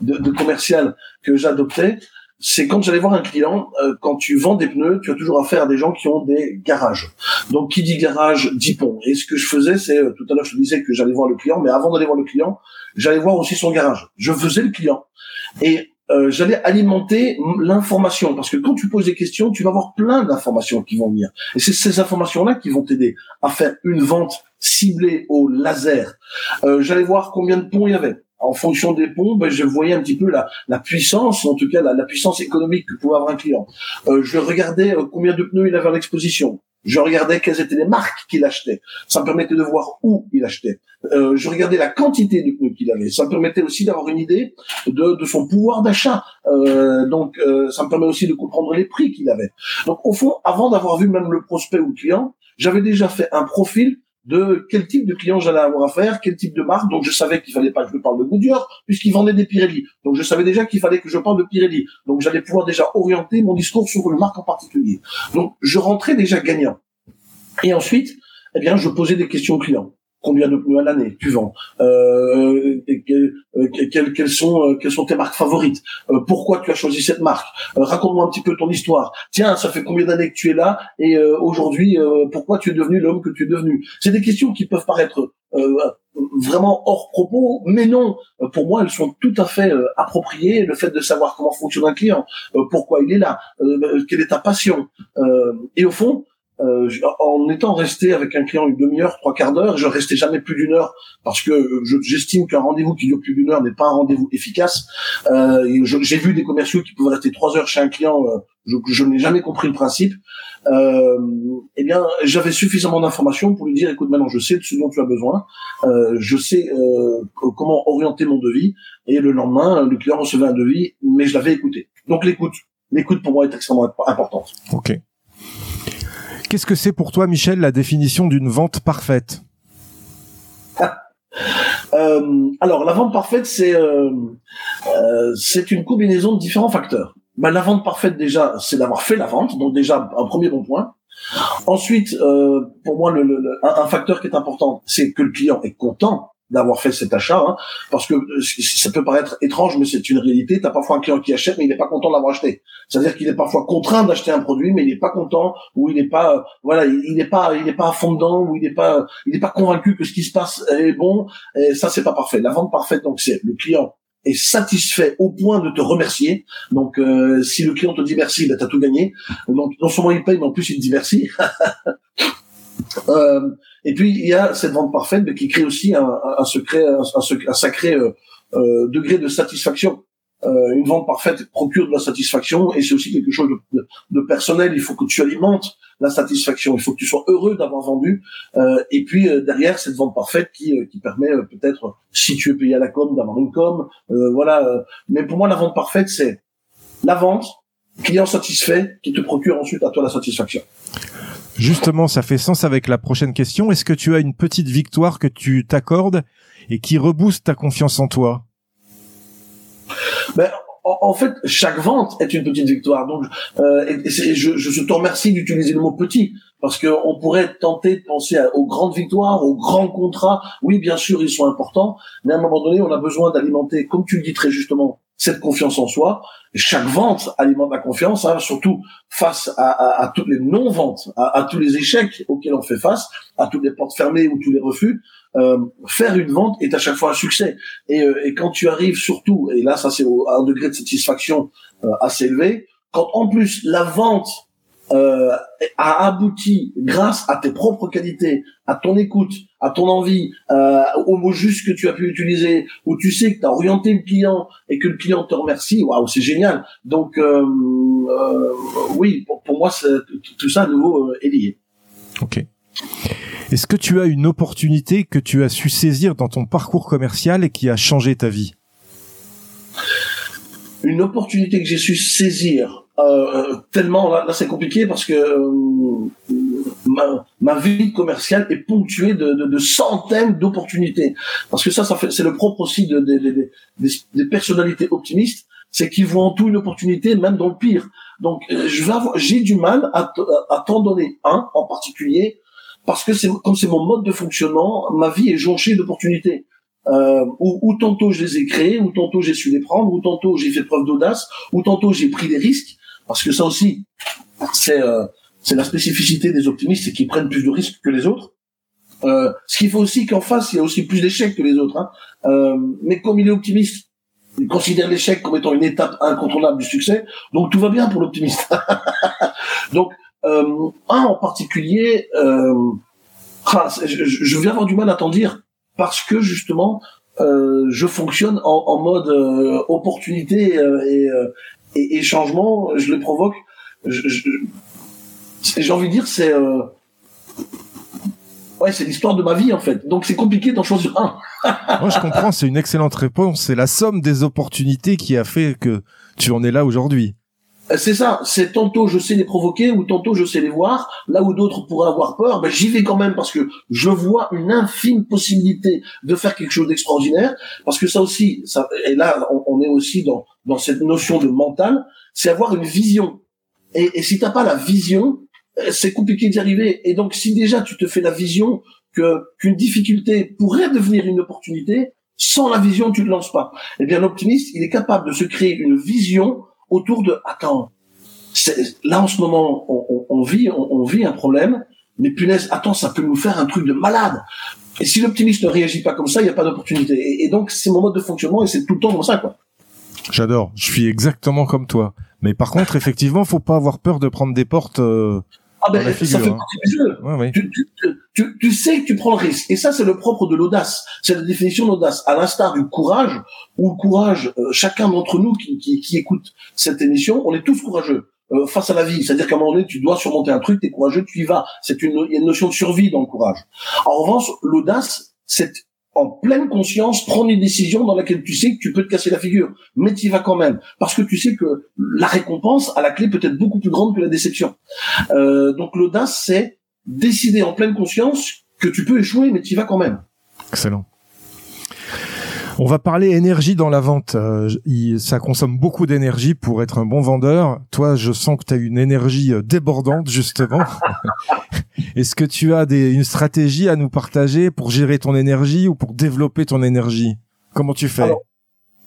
de, de commercial que j'adoptais c'est quand j'allais voir un client, euh, quand tu vends des pneus, tu as toujours affaire à des gens qui ont des garages. Donc qui dit garage dit pont. Et ce que je faisais, c'est euh, tout à l'heure je te disais que j'allais voir le client, mais avant d'aller voir le client, j'allais voir aussi son garage. Je faisais le client et euh, j'allais alimenter l'information parce que quand tu poses des questions, tu vas avoir plein d'informations qui vont venir. Et c'est ces informations-là qui vont t'aider à faire une vente ciblée au laser. j'allais voir combien de ponts il y avait en fonction des ponts, ben, je voyais un petit peu la, la puissance, en tout cas la, puissance économique que pouvait avoir un client. Euh, je regardais euh, combien de pneus il avait à l'exposition. Je regardais quelles étaient les marques qu'il achetait. Ça me permettait de voir où il achetait. Euh, je regardais la quantité de pneus qu'il avait. Ça me permettait aussi d'avoir une idée de, de son pouvoir d'achat. Euh, donc, euh, ça me permet aussi de comprendre les prix qu'il avait. Donc, au fond, avant d'avoir vu même le prospect ou le client, j'avais déjà fait un profil de quel type de client j'allais avoir à faire, quel type de marque. Donc je savais qu'il fallait pas que je parle de Goodyear puisqu'il vendait des Pirelli. Donc je savais déjà qu'il fallait que je parle de Pirelli. Donc j'allais pouvoir déjà orienter mon discours sur une marque en particulier. Donc je rentrais déjà gagnant. Et ensuite, eh bien, je posais des questions aux clients combien de pneus à l'année tu vends, euh, euh quelles, quelles, sont euh, quelles sont tes marques favorites, euh, pourquoi tu as choisi cette marque, raconte-moi un petit peu ton histoire. Tiens, ça fait combien d'années que tu es là? Et aujourd'hui pourquoi tu es devenu l'homme que tu es devenu? C'est des questions qui peuvent paraître vraiment hors propos, mais non, pour moi elles sont tout à fait appropriées. Le fait de savoir comment fonctionne un client, pourquoi il est là, quelle est ta passion, et au fond euh, en étant resté avec un client une demi-heure, trois quarts d'heure, je restais jamais plus d'une heure parce que j'estime qu'un rendez-vous qui dure plus d'une heure n'est pas un rendez-vous efficace. Euh, J'ai vu des commerciaux qui pouvaient rester trois heures chez un client. Euh, je, je n'ai jamais compris le principe. Euh, eh bien, j'avais suffisamment d'informations pour lui dire écoute, maintenant je sais de ce dont tu as besoin, euh, je sais euh, comment orienter mon devis. Et le lendemain, le client recevait un devis, mais je l'avais écouté. Donc l'écoute, l'écoute pour moi est extrêmement importante. Ok. Qu'est-ce que c'est pour toi, Michel, la définition d'une vente parfaite euh, Alors, la vente parfaite, c'est euh, euh, c'est une combinaison de différents facteurs. Ben, la vente parfaite, déjà, c'est d'avoir fait la vente, donc déjà un premier bon point. Ensuite, pour moi, un, facteur qui est important, c'est que le client est content d'avoir fait cet achat, hein, parce que euh, ça peut paraître étrange, mais c'est une réalité. Tu as parfois un client qui achète, mais il n'est pas content d'avoir acheté. C'est-à-dire qu'il est parfois contraint d'acheter un produit, mais il n'est pas content, ou il n'est pas, euh, voilà, il n'est pas, il n'est pas à ou il n'est pas, il n'est pas convaincu que ce qui se passe est bon. Et ça, c'est pas parfait. La vente parfaite, donc c'est le client est satisfait au point de te remercier. Donc, euh, si le client te dit merci, ben, tu as tout gagné. Donc, non seulement il paye, mais en plus il te dit merci. euh, et puis il y a cette vente parfaite mais qui crée aussi un, un secret, un, sacré euh, euh, degré de satisfaction. Une vente parfaite procure de la satisfaction et c'est aussi quelque chose de, personnel. Il faut que tu alimentes la satisfaction. Il faut que tu sois heureux d'avoir vendu. Et puis derrière cette vente parfaite qui, qui permet peut-être, si tu es payé à la com, d'avoir une com. voilà. Mais pour moi, la vente parfaite, c'est la vente, client satisfait, qui te procure ensuite à toi la satisfaction. Justement, ça fait sens avec la prochaine question. Est-ce que tu as une petite victoire que tu t'accordes et qui rebooste ta confiance en toi? Ben, en, fait, chaque vente est une petite victoire. Donc, euh, et, je, je te remercie d'utiliser le mot petit parce qu'on pourrait tenter de penser aux grandes victoires, aux grands contrats. Oui, bien sûr, ils sont importants, mais à un moment donné, on a besoin d'alimenter, comme tu le dis très justement, cette confiance en soi. Chaque vente alimente la confiance, hein, surtout face à, à, à toutes les non-ventes, à, à, tous les échecs auxquels on fait face, à toutes les portes fermées ou tous les refus. Euh, faire une vente est à chaque fois un succès. Et, euh, et quand tu arrives surtout, et là ça c'est un degré de satisfaction euh, assez élevé, quand en plus la vente euh, a abouti grâce à tes propres qualités, à ton écoute, à ton envie, euh, au mot juste que tu as pu utiliser, où tu sais que tu as orienté le client et que le client te remercie, waouh, c'est génial. Donc euh, euh oui, pour, pour moi, tout ça à nouveau euh, est lié. Ok. Est-ce que tu as une opportunité que tu as su saisir dans ton parcours commercial et qui a changé ta vie? Une opportunité que j'ai su saisir euh, tellement là, c'est compliqué parce que euh, ma, ma, vie commerciale est ponctuée de, de, de centaines d'opportunités parce que ça ça fait c'est le propre aussi de, de, des personnalités optimistes c'est qu'ils voient en tout une opportunité même dans le pire donc euh, je vais j'ai du mal à, à t'en donner un en particulier parce que c'est comme c'est mon mode de fonctionnement ma vie est jonchée d'opportunités euh, où, tantôt je les ai créés, ou tantôt j'ai su les prendre, ou tantôt j'ai fait preuve d'audace, ou tantôt j'ai pris des risques. Parce que ça aussi, c'est euh, c'est la spécificité des optimistes, c'est qu'ils prennent plus de risques que les autres. Euh, ce qu'il faut aussi qu'en face, il y a aussi plus d'échecs que les autres. Hein. Euh, mais comme il est optimiste, il considère l'échec comme étant une étape incontournable du succès, donc tout va bien pour l'optimiste. donc, un en particulier, ah, je, vais avoir du mal à t'en dire parce que justement, je fonctionne en, en mode opportunité et, et, et changement, je les provoque. J'ai envie de dire, c'est euh, ouais, c'est l'histoire de ma vie en fait. Donc c'est compliqué d'en choisir un. Moi je comprends, c'est une excellente réponse. C'est la somme des opportunités qui a fait que tu en es là aujourd'hui. Euh, c'est ça, c'est tantôt je sais les provoquer ou tantôt je sais les voir, là où d'autres pourraient avoir peur, ben j'y vais quand même parce que je vois une infime possibilité de faire quelque chose d'extraordinaire, parce que ça aussi, ça, et là on, est aussi dans, dans cette notion de mental, c'est avoir une vision. Et, et si t'as pas la vision, euh, c'est compliqué d'y arriver. Et donc si déjà tu te fais la vision que qu'une difficulté pourrait devenir une opportunité, sans la vision tu ne lances pas. Eh bien l'optimiste, il est capable de se créer une vision autour de attends, là en ce moment on, on, vit on, vit un problème, mais punaise, attends, ça peut nous faire un truc de malade. Et si l'optimiste ne réagit pas comme ça, il n'y a pas d'opportunité. Et, donc c'est mon mode de fonctionnement et c'est tout le temps comme ça quoi. J'adore, je suis exactement comme toi. Mais par contre, effectivement, faut pas avoir peur de prendre des portes euh, ah ben, ça fait hein. du jeu. Tu, tu, tu, tu, sais que tu prends le risque. Et ça, c'est le propre de l'audace. C'est la définition d'audace. À l'instar du courage, ou le courage, euh, chacun d'entre nous qui, qui, qui, écoute cette émission, on est tous courageux euh, face à la vie. C'est-à-dire qu'à un moment donné, tu dois surmonter un truc, tu es courageux, tu y vas. C'est une, il y a une notion de survie dans le courage. En revanche, l'audace, c'est en pleine conscience prendre une décision dans laquelle tu sais que tu peux te casser la figure, mais tu y vas quand même, parce que tu sais que la récompense à la clé peut être beaucoup plus grande que la déception. Euh, donc l'audace, c'est décider en pleine conscience que tu peux échouer, mais tu y vas quand même. Excellent. On va parler énergie dans la vente. Euh, ça consomme beaucoup d'énergie pour être un bon vendeur. Toi, je sens que tu as une énergie euh, débordante, justement. Est-ce que tu as une stratégie à nous partager pour gérer ton énergie ou pour développer ton énergie? Comment tu fais?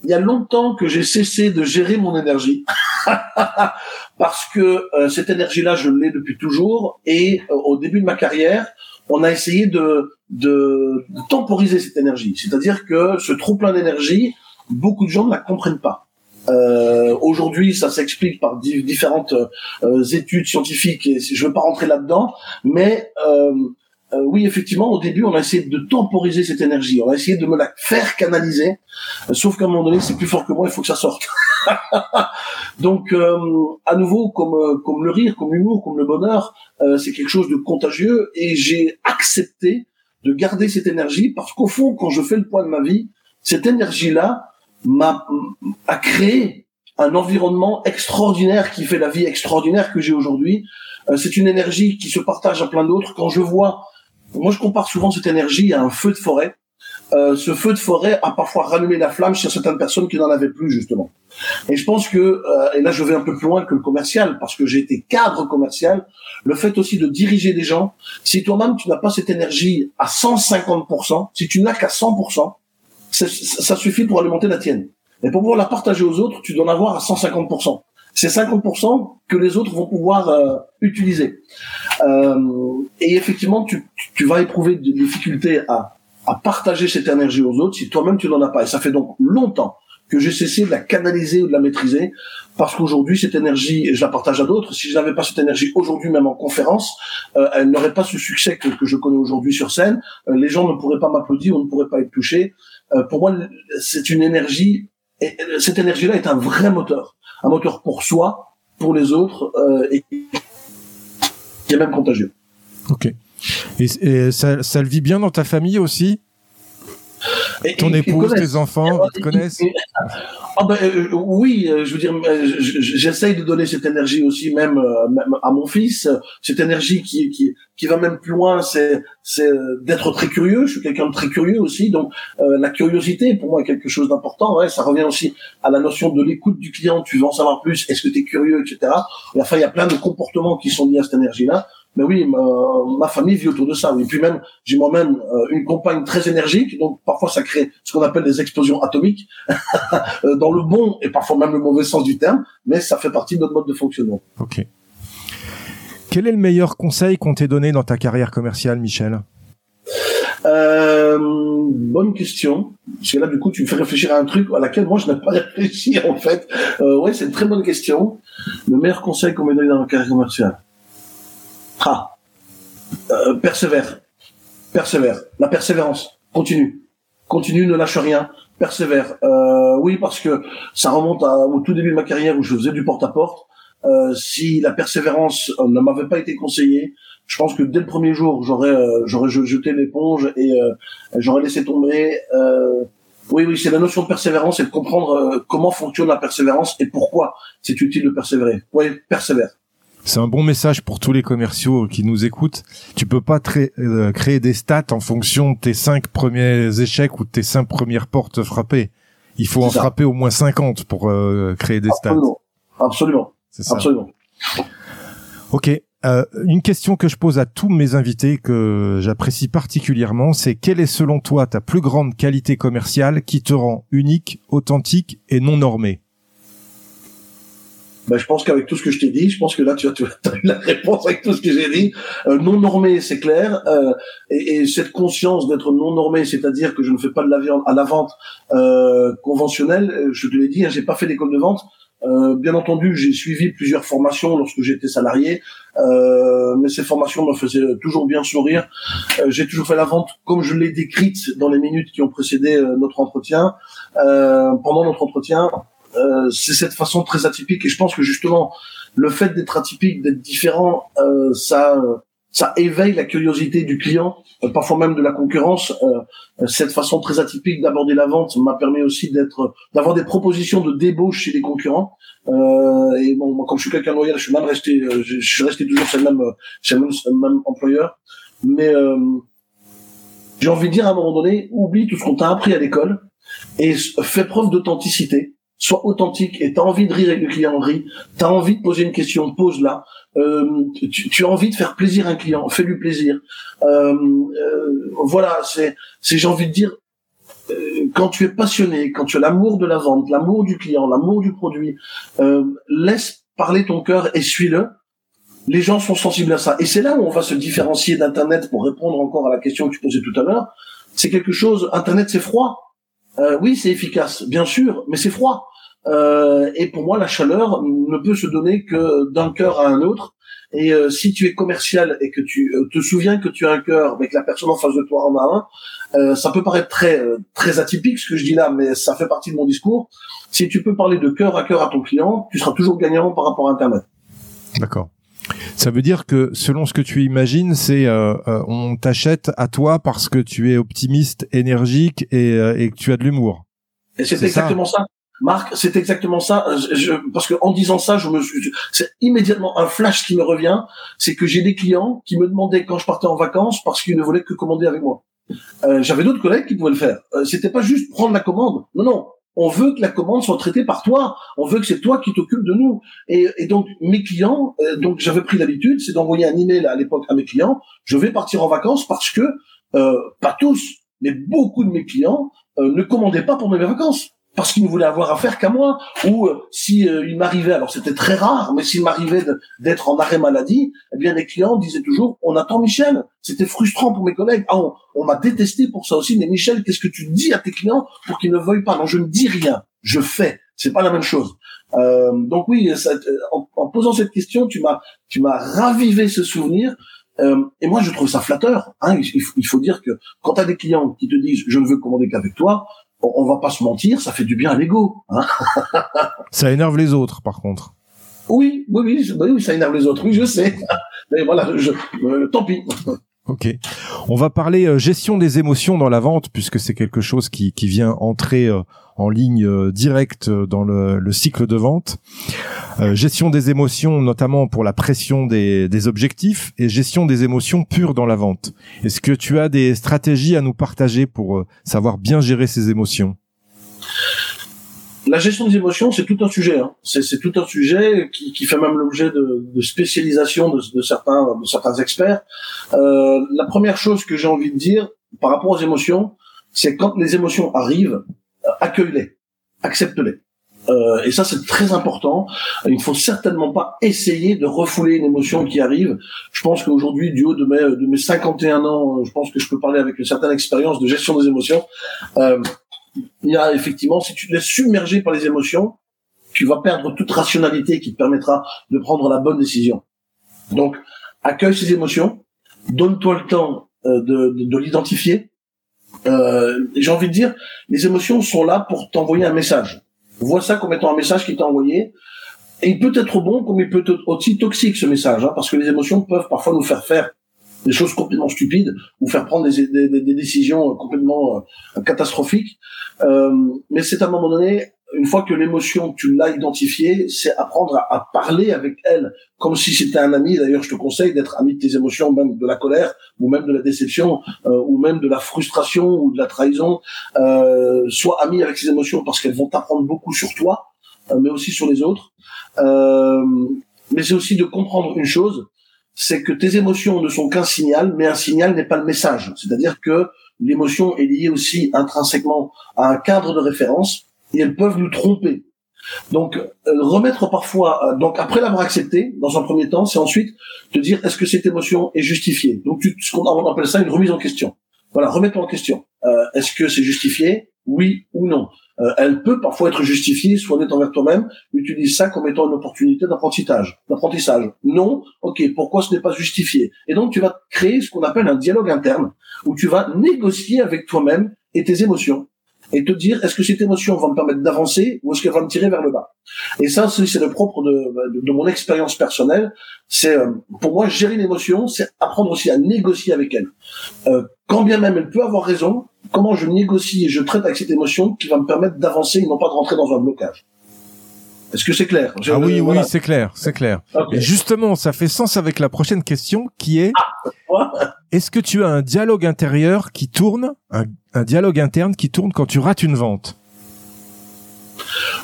Il y a longtemps que j'ai cessé de gérer mon énergie. Parce que euh, cette énergie-là, je l'ai depuis toujours. Et au début de ma carrière, on a essayé de, de, temporiser cette énergie. C'est-à-dire que ce trop plein d'énergie, beaucoup de gens ne la comprennent pas. Euh, Aujourd'hui, ça s'explique par différentes euh, études scientifiques et je ne veux pas rentrer là-dedans, mais euh, euh, oui, effectivement, au début, on a essayé de temporiser cette énergie, on a essayé de me la faire canaliser, euh, sauf qu'à un moment donné, c'est plus fort que moi, il faut que ça sorte. Donc, euh, à nouveau, comme comme le rire, comme l'humour, comme le bonheur, c'est quelque chose de contagieux, et j'ai accepté de garder cette énergie parce qu'au fond, quand je fais le point de ma vie, cette énergie-là m'a a créé un environnement extraordinaire qui fait la vie extraordinaire que j'ai aujourd'hui. c'est une énergie qui se partage à plein d'autres. Quand je vois moi, je compare souvent cette énergie à un feu de forêt. Euh, ce feu de forêt a parfois rallumé la flamme chez certaines personnes qui n'en avaient plus justement. Et je pense que, euh, et là je vais un peu plus loin que le commercial, parce que j'ai été cadre commercial, le fait aussi de diriger des gens, si toi-même tu n'as pas cette énergie à 150%, si tu n'as qu'à 100%, ça suffit pour alimenter la tienne. Et pour pouvoir la partager aux autres, tu dois en avoir à 150% c'est 50% que les autres vont pouvoir euh, utiliser. Euh, et effectivement, tu, tu, vas éprouver des difficultés à, à partager cette énergie aux autres si toi-même tu n'en as pas. Et ça fait donc longtemps que j'ai cessé de la canaliser ou de la maîtriser parce qu'aujourd'hui cette énergie je la partage à d'autres si je n'avais pas cette énergie aujourd'hui même en conférence euh, elle n'aurait pas ce succès que, que je connais aujourd'hui sur scène euh, les gens ne pourraient pas m'applaudir on ne pourrait pas être touchés euh, pour moi c'est une énergie et cette énergie là est un vrai moteur un moteur pour soi, pour les autres, euh, et qui est même contagieux. Ok. Et, ça, ça le vit bien dans ta famille aussi? Ton épouse, tes enfants, ils te connaissent? Ah ben, euh, oui, euh, je veux dire, euh, j'essaye de donner cette énergie aussi même, à mon fils. Cette énergie qui, qui, qui va même plus loin, c'est d'être très curieux. Je suis quelqu'un de très curieux aussi, donc la curiosité pour moi est quelque chose d'important. Ouais, ça revient aussi à la notion de l'écoute du client. Tu veux en savoir plus Est-ce que tu es curieux, etc. Et enfin, il y a plein de comportements qui sont liés à cette énergie-là. Mais oui, ma, famille vit autour de ça. Et puis même, j'ai moi-même euh, une compagne très énergique, donc parfois ça crée ce qu'on appelle des explosions atomiques, euh, dans le bon et parfois même le mauvais sens du terme, mais ça fait partie de notre mode de fonctionnement. Ok. Quel est le meilleur conseil qu'on t'ait donné dans ta carrière commerciale, Michel? Euh, bonne question. Parce que là, du coup, tu me fais réfléchir à un truc à laquelle moi, je n'ai pas réfléchi, en fait. Euh, ouais, c'est une très bonne question. Le meilleur conseil qu'on m'ait donné dans ma carrière commerciale. Euh, persévère, persévère. La persévérance, continue, continue, ne lâche rien, persévère. Euh, oui, parce que ça remonte au tout début de ma carrière où je faisais du porte-à-porte. Euh, si la persévérance ne m'avait pas été conseillée, je pense que dès le premier jour, j'aurais j'aurais jeté l'éponge et j'aurais laissé tomber. oui, oui, c'est la notion de persévérance et de comprendre comment fonctionne la persévérance et pourquoi c'est utile de persévérer. Oui, persévère. C'est un bon message pour tous les commerciaux qui nous écoutent. Tu peux pas euh, créer des stats en fonction de tes cinq premiers échecs ou de tes cinq premières portes frappées. Il faut en frapper au moins 50 pour euh, créer des stats. Absolument. Absolument. Ok. Euh, une question que je pose à tous mes invités que j'apprécie particulièrement, c'est quelle est selon toi ta plus grande qualité commerciale qui te rend unique, authentique et non normé? Ben, je pense qu'avec tout ce que je t'ai dit, je pense que là tu as, tu as eu la réponse avec tout ce que j'ai dit. Euh, non normé, c'est clair, euh, et, et, cette conscience d'être non normé, c'est-à-dire que je ne fais pas de la viande à la vente euh, conventionnelle. Euh, je te l'ai dit, hein, j'ai pas fait d'école de vente. Euh, bien entendu, j'ai suivi plusieurs formations lorsque j'étais salarié, euh, mais ces formations me faisaient toujours bien sourire. J'ai toujours fait la vente comme je l'ai décrite dans les minutes qui ont précédé notre entretien. pendant notre entretien, c'est cette façon très atypique et je pense que justement le fait d'être atypique, d'être différent, ça ça éveille la curiosité du client, euh, parfois même de la concurrence. Euh, euh, cette façon très atypique d'aborder la vente m'a permis aussi d'être, d'avoir des propositions de débauche chez les concurrents. et bon, moi, comme je suis quelqu'un loyal, je suis même resté, je, suis resté toujours chez le même, chez le même, employeur. Mais j'ai envie de dire à un moment donné, oublie tout ce qu'on t'a appris à l'école et fais preuve d'authenticité sois authentique et tu as envie de rire avec le client, rit. Tu as envie de poser une question, pose-la. Euh, tu, tu, as envie de faire plaisir à un client, fais-lui plaisir. Euh, euh, voilà, c'est, c'est j'ai envie de dire, euh, quand tu es passionné, quand tu as l'amour de la vente, l'amour du client, l'amour du produit, euh, laisse parler ton cœur et suis-le. Les gens sont sensibles à ça. Et c'est là où on va se différencier d'Internet pour répondre encore à la question que tu posais tout à l'heure. C'est quelque chose, Internet c'est froid euh, oui, c'est efficace, bien sûr, mais c'est froid. Euh, et pour moi, la chaleur ne peut se donner que d'un cœur à un autre. Et euh, si tu es commercial et que tu te souviens que tu as un cœur, mais que la personne en face de toi en a un, ça peut paraître très très atypique ce que je dis là, mais ça fait partie de mon discours. Si tu peux parler de cœur à cœur à ton client, tu seras toujours gagnant par rapport à Internet. D'accord. Ça veut dire que selon ce que tu imagines, c'est euh, euh, on t'achète à toi parce que tu es optimiste, énergique et, euh, et que tu as de l'humour. Et c'est exactement ça. Marc, c'est exactement ça. Je, parce que en disant ça, je me suis, c'est immédiatement un flash qui me revient, c'est que j'ai des clients qui me demandaient quand je partais en vacances parce qu'ils ne voulaient que commander avec moi. Euh, J'avais d'autres collègues qui pouvaient le faire. Euh, C'était pas juste prendre la commande. Non, non on veut que la commande soit traitée par toi. On veut que c'est toi qui t'occupes de nous. Et, donc mes clients, euh, donc j'avais pris l'habitude, c'est d'envoyer un email à l'époque à mes clients. Je vais partir en vacances parce que euh, pas tous, mais beaucoup de mes clients euh, ne commandaient pas pour mes vacances parce qu'il ne voulait avoir affaire qu'à moi, ou euh, si euh, il m'arrivait, alors c'était très rare, mais s'il m'arrivait d'être en arrêt maladie, eh bien les clients disaient toujours on attend Michel. C'était frustrant pour mes collègues. Ah, on, m'a détesté pour ça aussi. Mais Michel, qu'est-ce que tu dis à tes clients pour qu'ils ne veuillent pas? Non, je ne dis rien, je fais. C'est pas la même chose. Euh, donc oui, en, posant cette question, tu m'as tu m'as ravivé ce souvenir. et moi, je trouve ça flatteur. Hein. Il, il, faut dire que quand tu as des clients qui te disent je ne veux commander qu'avec toi, on va pas se mentir, ça fait du bien à l'ego. Hein ça énerve les autres, par contre. Oui, oui, oui, oui, ça énerve les autres. Oui, je sais. Mais voilà, je, euh, tant pis. Ok. On va parler euh, gestion des émotions dans la vente puisque c'est quelque chose qui, qui vient entrer euh, en ligne euh, directe dans le, le, cycle de vente. gestion des émotions notamment pour la pression des, des objectifs et gestion des émotions pures dans la vente. Est-ce que tu as des stratégies à nous partager pour savoir bien gérer ces émotions? La gestion des émotions, c'est tout un sujet. Hein. C'est tout un sujet qui, qui fait même l'objet de, de, spécialisation de, de, certains, de certains experts. Euh, la première chose que j'ai envie de dire par rapport aux émotions, c'est quand les émotions arrivent, euh, accueille-les, accepte-les. Euh, et ça, c'est très important. Il ne faut certainement pas essayer de refouler une émotion qui arrive. Je pense qu'aujourd'hui, du haut de mes, de mes 51 ans, je pense que je peux parler avec une certaine expérience de gestion des émotions. Euh, il y a effectivement, si tu te laisses submerger par les émotions, tu vas perdre toute rationalité qui te permettra de prendre la bonne décision. Donc, accueille ces émotions, donne-toi le temps euh, de, de, l'identifier. Euh, J'ai envie de dire, les émotions sont là pour t'envoyer un message. Vois ça comme étant un message qui t'a envoyé. Et il peut être bon comme il peut être aussi toxique ce message, hein, parce que les émotions peuvent parfois nous faire faire des choses complètement stupides ou faire prendre des, décisions complètement euh, catastrophiques. Euh, mais c'est à un moment donné, une fois que l'émotion, tu l'as identifiée, c'est apprendre à, parler avec elle comme si c'était un ami. D'ailleurs, je te conseille d'être ami de tes émotions, même de la colère, ou même de la déception, euh, ou même de la frustration ou de la trahison. Euh, sois ami avec ces émotions parce qu'elles vont t'apprendre beaucoup sur toi, euh, mais aussi sur les autres. Euh, mais c'est aussi de comprendre une chose, c'est que tes émotions ne sont qu'un signal, mais un signal n'est pas le message. C'est-à-dire que l'émotion est liée aussi intrinsèquement à un cadre de référence et elles peuvent nous tromper. Donc euh, remettre parfois, euh, donc après l'avoir accepté dans un premier temps, c'est ensuite te dire est-ce que cette émotion est justifiée? Donc tu, ce qu'on appelle ça une remise en question. Voilà, remettre en question. Euh, est-ce que c'est justifié? Oui ou non euh, elle peut parfois être justifiée, soit honnête envers toi-même, utilise ça comme étant une opportunité d'apprentissage. D'apprentissage. Non, ok, pourquoi ce n'est pas justifié? Et donc tu vas créer ce qu'on appelle un dialogue interne, où tu vas négocier avec toi-même et tes émotions et te dire est-ce que cette émotion va me permettre d'avancer ou est-ce qu'elle va me tirer vers le bas? Et ça, c'est le propre de, de, mon expérience personnelle. C'est euh, pour moi gérer l'émotion, c'est apprendre aussi à négocier avec elle. Euh, quand bien même elle peut avoir raison, comment je négocie et je traite avec cette émotion qui va me permettre d'avancer et non pas de rentrer dans un blocage? Est-ce que c'est clair? Ah oui, oui, c'est clair, c'est clair. Et justement, ça fait sens avec la prochaine question qui est ah, est-ce que tu as un dialogue intérieur qui tourne, un dialogue interne qui tourne quand tu rates une vente?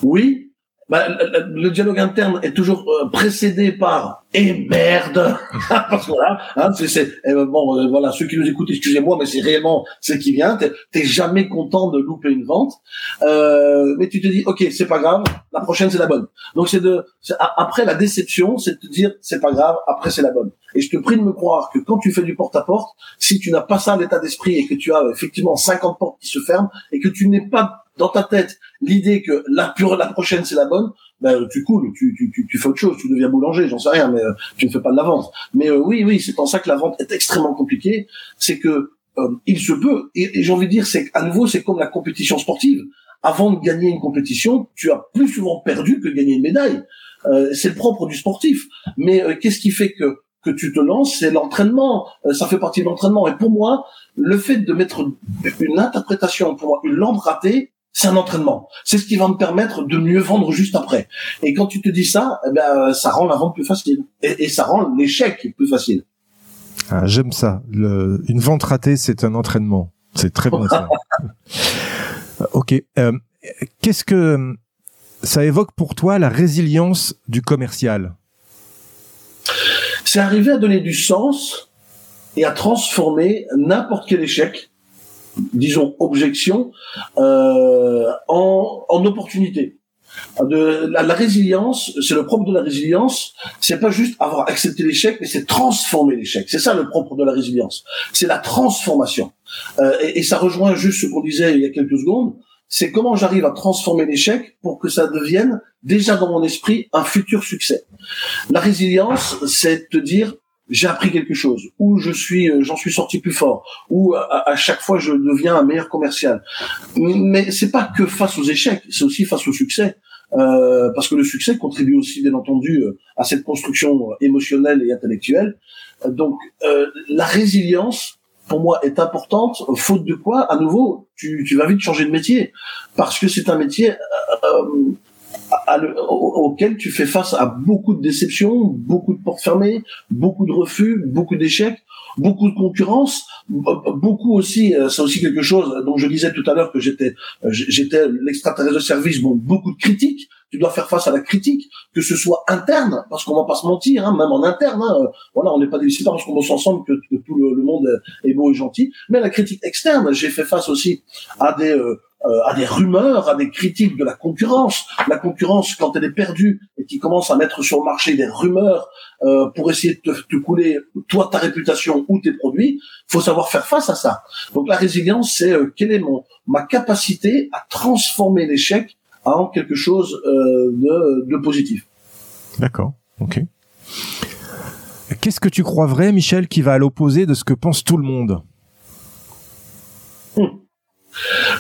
Oui, bah, le, dialogue interne est toujours euh, précédé par et eh merde! Parce que voilà hein, c'est eh ben, bon euh, voilà ceux qui nous écoutent excusez-moi mais c'est réellement ce qui vient. T'es jamais content de louper une vente. Euh, mais tu te dis ok c'est pas grave la prochaine c'est la bonne donc c'est de après la déception c'est de te dire c'est pas grave après c'est la bonne et je te prie de me croire que quand tu fais du porte à porte si tu n'as pas ça l'état d'esprit et que tu as effectivement 50 portes qui se ferment et que tu n'es pas dans ta tête l'idée que la pure, la prochaine c'est la bonne, ben tu coules, tu, tu, tu, tu, fais autre chose, tu deviens boulanger, j'en sais rien, mais euh, tu ne fais pas de la vente. Mais euh, oui, oui, c'est en ça que la vente est extrêmement compliquée, c'est que euh, il se peut, et, j'ai envie de dire, c'est à nouveau, c'est comme la compétition sportive. Avant de gagner une compétition, tu as plus souvent perdu que de gagner une médaille. c'est le propre du sportif. Mais qu'est-ce qui fait que que tu te lances, c'est l'entraînement. ça fait partie de l'entraînement. Et pour moi, le fait de mettre une interprétation, pour moi, une lampe ratée, c'est un entraînement. C'est ce qui va me permettre de mieux vendre juste après. Et quand tu te dis ça, eh ben, ça rend la vente plus facile. Et, ça rend l'échec plus facile. Ah, J'aime ça. Le, une vente ratée, c'est un entraînement. C'est très bon. ça. ok. Euh, Qu'est-ce que ça évoque pour toi la résilience du commercial? C'est arriver à donner du sens et à transformer n'importe quel échec disons, objection euh, en, en opportunité. De, la, résilience, c'est le propre de la résilience, c'est pas juste avoir accepté l'échec, mais c'est transformer l'échec. C'est ça le propre de la résilience. C'est la transformation. Euh, et, et, ça rejoint juste ce qu'on disait il y a quelques secondes. C'est comment j'arrive à transformer l'échec pour que ça devienne déjà dans mon esprit un futur succès. La résilience, c'est te dire j'ai appris quelque chose, ou je suis, euh, j'en suis sorti plus fort, ou à, chaque fois je deviens un meilleur commercial. Mais c'est pas que face aux échecs, c'est aussi face au succès. Euh, parce que le succès contribue aussi, bien entendu, euh, à cette construction émotionnelle et intellectuelle. Donc, la résilience, pour moi, est importante. Faute de quoi, à nouveau, tu, tu vas vite changer de métier, parce que c'est un métier auquel tu fais face à beaucoup de déceptions, beaucoup de portes fermées, beaucoup de refus, beaucoup d'échecs, beaucoup de concurrence, beaucoup aussi, euh, c'est aussi quelque chose dont je disais tout à l'heure que j'étais euh, j'étais l'extraterrestre de service, bon, beaucoup de critiques, tu dois faire face à la critique, que ce soit interne, parce qu'on va pas se mentir, hein, même en interne, hein, voilà, on n'est pas des parce qu'on bosse ensemble que, tout le, monde est beau et gentil, mais la critique externe, j'ai fait face aussi à des euh, euh, à des rumeurs, à des critiques de la concurrence. La concurrence, quand elle est perdue et qui commence à mettre sur le marché des rumeurs euh, pour essayer de te, couler toi ta réputation ou tes produits, faut savoir faire face à ça. Donc la résilience, c'est euh, quelle est mon ma capacité à transformer l'échec en quelque chose de, de positif. D'accord. Ok. Qu'est-ce que tu crois vrai, Michel, qui va à l'opposé de ce que pense tout le monde?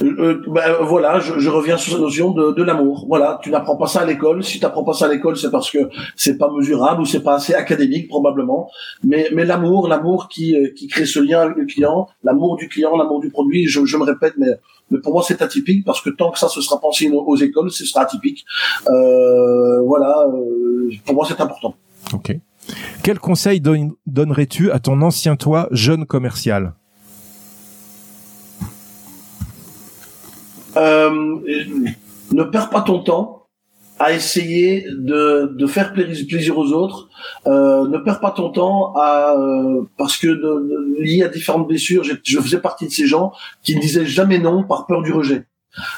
Ben, voilà, je, je, reviens sur cette notion de, de l'amour. Voilà, tu n'apprends pas ça à l'école. Si tu n'apprends pas ça à l'école, c'est parce que c'est pas mesurable ou c'est pas assez académique probablement. Mais, mais l'amour, l'amour qui, euh, qui crée ce lien avec le client, l'amour du client, l'amour du produit. Je, je me répète, mais, mais pour moi c'est atypique parce que tant que ça se sera pensé aux écoles, ce sera atypique. Euh, voilà, pour moi c'est important. Ok. Quel conseil donnerais-tu à ton ancien toi, jeune commercial? Euh, ne perds pas ton temps à essayer de, de faire plaisir aux autres. Euh, ne perds pas ton temps à euh, parce que lié à différentes blessures, je, faisais partie de ces gens qui ne disaient jamais non par peur du rejet.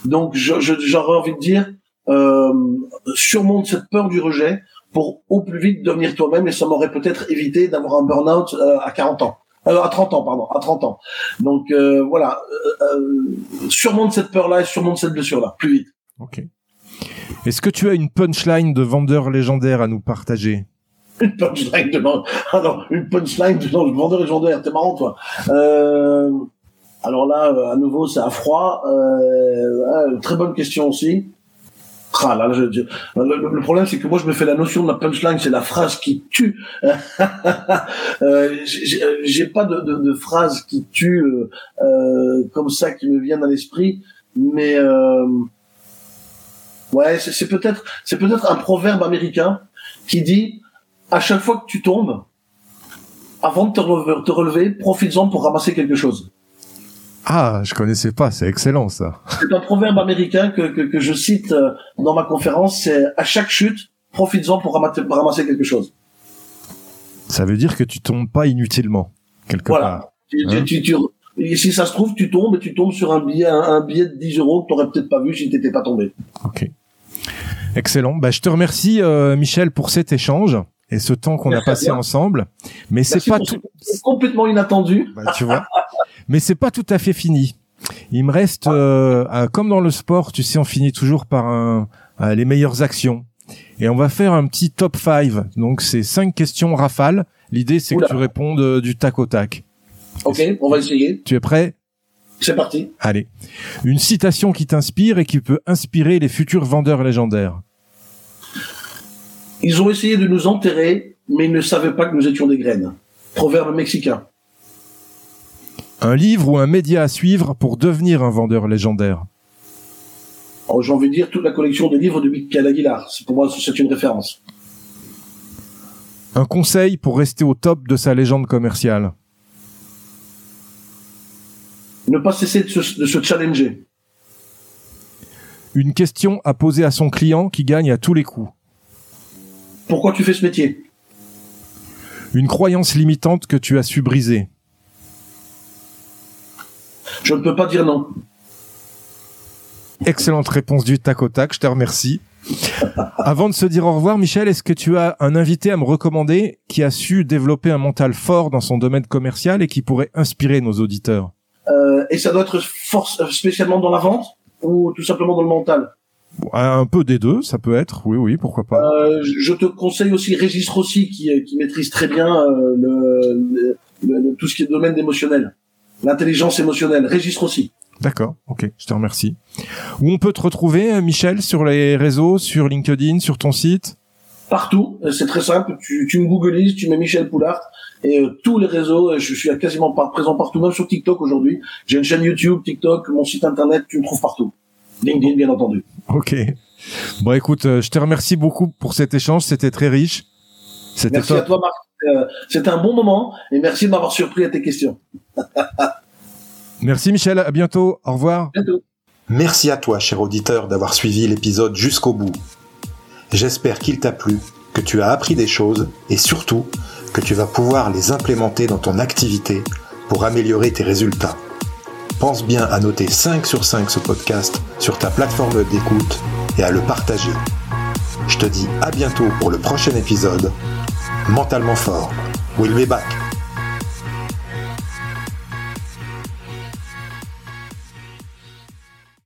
Donc j'aurais envie de dire euh, surmonte cette peur du rejet pour au plus vite devenir toi-même et ça m'aurait peut-être évité d'avoir un burn-out à 40 ans. Alors à 30 ans, pardon, à 30 ans. Donc voilà, surmonte cette peur-là et surmonte cette blessure-là, plus vite. Ok. Est-ce que tu as une punchline de vendeur légendaire à nous partager? Une punchline de alors une punchline de vendeur légendaire, t'es marrant toi. Euh... Alors là, euh, à nouveau, c'est à froid. Euh... très bonne question aussi. Le, problème, c'est que moi, je me fais la notion de la punchline, c'est la phrase qui tue. euh, J'ai pas de, phrase qui tue euh, comme ça qui me viennent à l'esprit, mais euh, Ouais, c'est peut-être c'est peut-être un proverbe américain qui dit à chaque fois que tu tombes, avant de te relever, te relever profites-en pour ramasser quelque chose. Ah, je connaissais pas, c'est excellent ça. C'est un proverbe américain que, que, que je cite euh, dans ma conférence, c'est à chaque chute, profites-en pour ramasser, ramasser, quelque chose. Ça veut dire que tu tombes pas inutilement, quelque voilà. part. Hein tu, tu, et si ça se trouve, tu tombes et tu tombes sur un billet, un, billet de 10 euros que t'aurais peut-être pas vu si t'étais pas tombé. Ok. Excellent. Bah, je te remercie, euh, Michel, pour cet échange et ce temps qu'on a passé ensemble. Mais c'est pas tout. complètement inattendu. Bah, tu vois. Mais c'est pas tout à fait fini. Il me reste, euh, comme dans le sport, tu sais, on finit toujours par un, les meilleures actions. Et on va faire un petit top 5. Donc c'est cinq questions rafales. L'idée c'est que tu répondes du tac au tac. Ok, on va essayer. Tu es prêt? C'est parti. Allez. Une citation qui t'inspire et qui peut inspirer les futurs vendeurs légendaires. Ils ont essayé de nous enterrer, mais ils ne savaient pas que nous étions des graines. Proverbe mexicain. Un livre ou un média à suivre pour devenir un vendeur légendaire. Oh, j'ai envie de dire toute la collection de livres de Michael Aguilar. Pour moi, c'est une référence. Un conseil pour rester au top de sa légende commerciale. Ne pas cesser de se, challenger. Une question à poser à son client qui gagne à tous les coups. Pourquoi tu fais ce métier? Une croyance limitante que tu as su briser. Je ne peux pas dire non. Excellente réponse du tac au tac, je te remercie. Avant de se dire au revoir, Michel, est-ce que tu as un invité à me recommander qui a su développer un mental fort dans son domaine commercial et qui pourrait inspirer nos auditeurs euh, et ça doit être force, euh, spécialement dans la vente ou tout simplement dans le mental un peu des deux, ça peut être. Oui, oui, pourquoi pas. Euh, je te conseille aussi Régis Rossi qui, qui maîtrise très bien euh, le, le, tout ce qui est domaine émotionnel, l'intelligence émotionnelle. Régis Rossi. D'accord, ok, je te remercie. Où on peut te retrouver, Michel, sur les réseaux, sur LinkedIn, sur ton site? Partout, c'est très simple. Tu, tu me googlises, tu mets Michel Poulart et euh, tous les réseaux. Euh, je suis quasiment présent partout, même sur TikTok aujourd'hui. J'ai une chaîne YouTube, TikTok, mon site internet, tu me trouves partout. LinkedIn, bien entendu. Ok. Bon, écoute, euh, je te remercie beaucoup pour cet échange. C'était très riche. Merci à toi, Marc. C'était un bon moment et merci de m'avoir surpris à tes questions. merci, Michel. À bientôt. Au revoir. bientôt. Merci à toi, cher auditeur, d'avoir suivi l'épisode jusqu'au bout. J'espère qu'il t'a plu, que tu as appris des choses et surtout que tu vas pouvoir les implémenter dans ton activité pour améliorer tes résultats. Pense bien à noter 5 sur 5 ce podcast sur ta plateforme d'écoute et à le partager. Je te dis à bientôt pour le prochain épisode. Mentalement fort. We'll be back.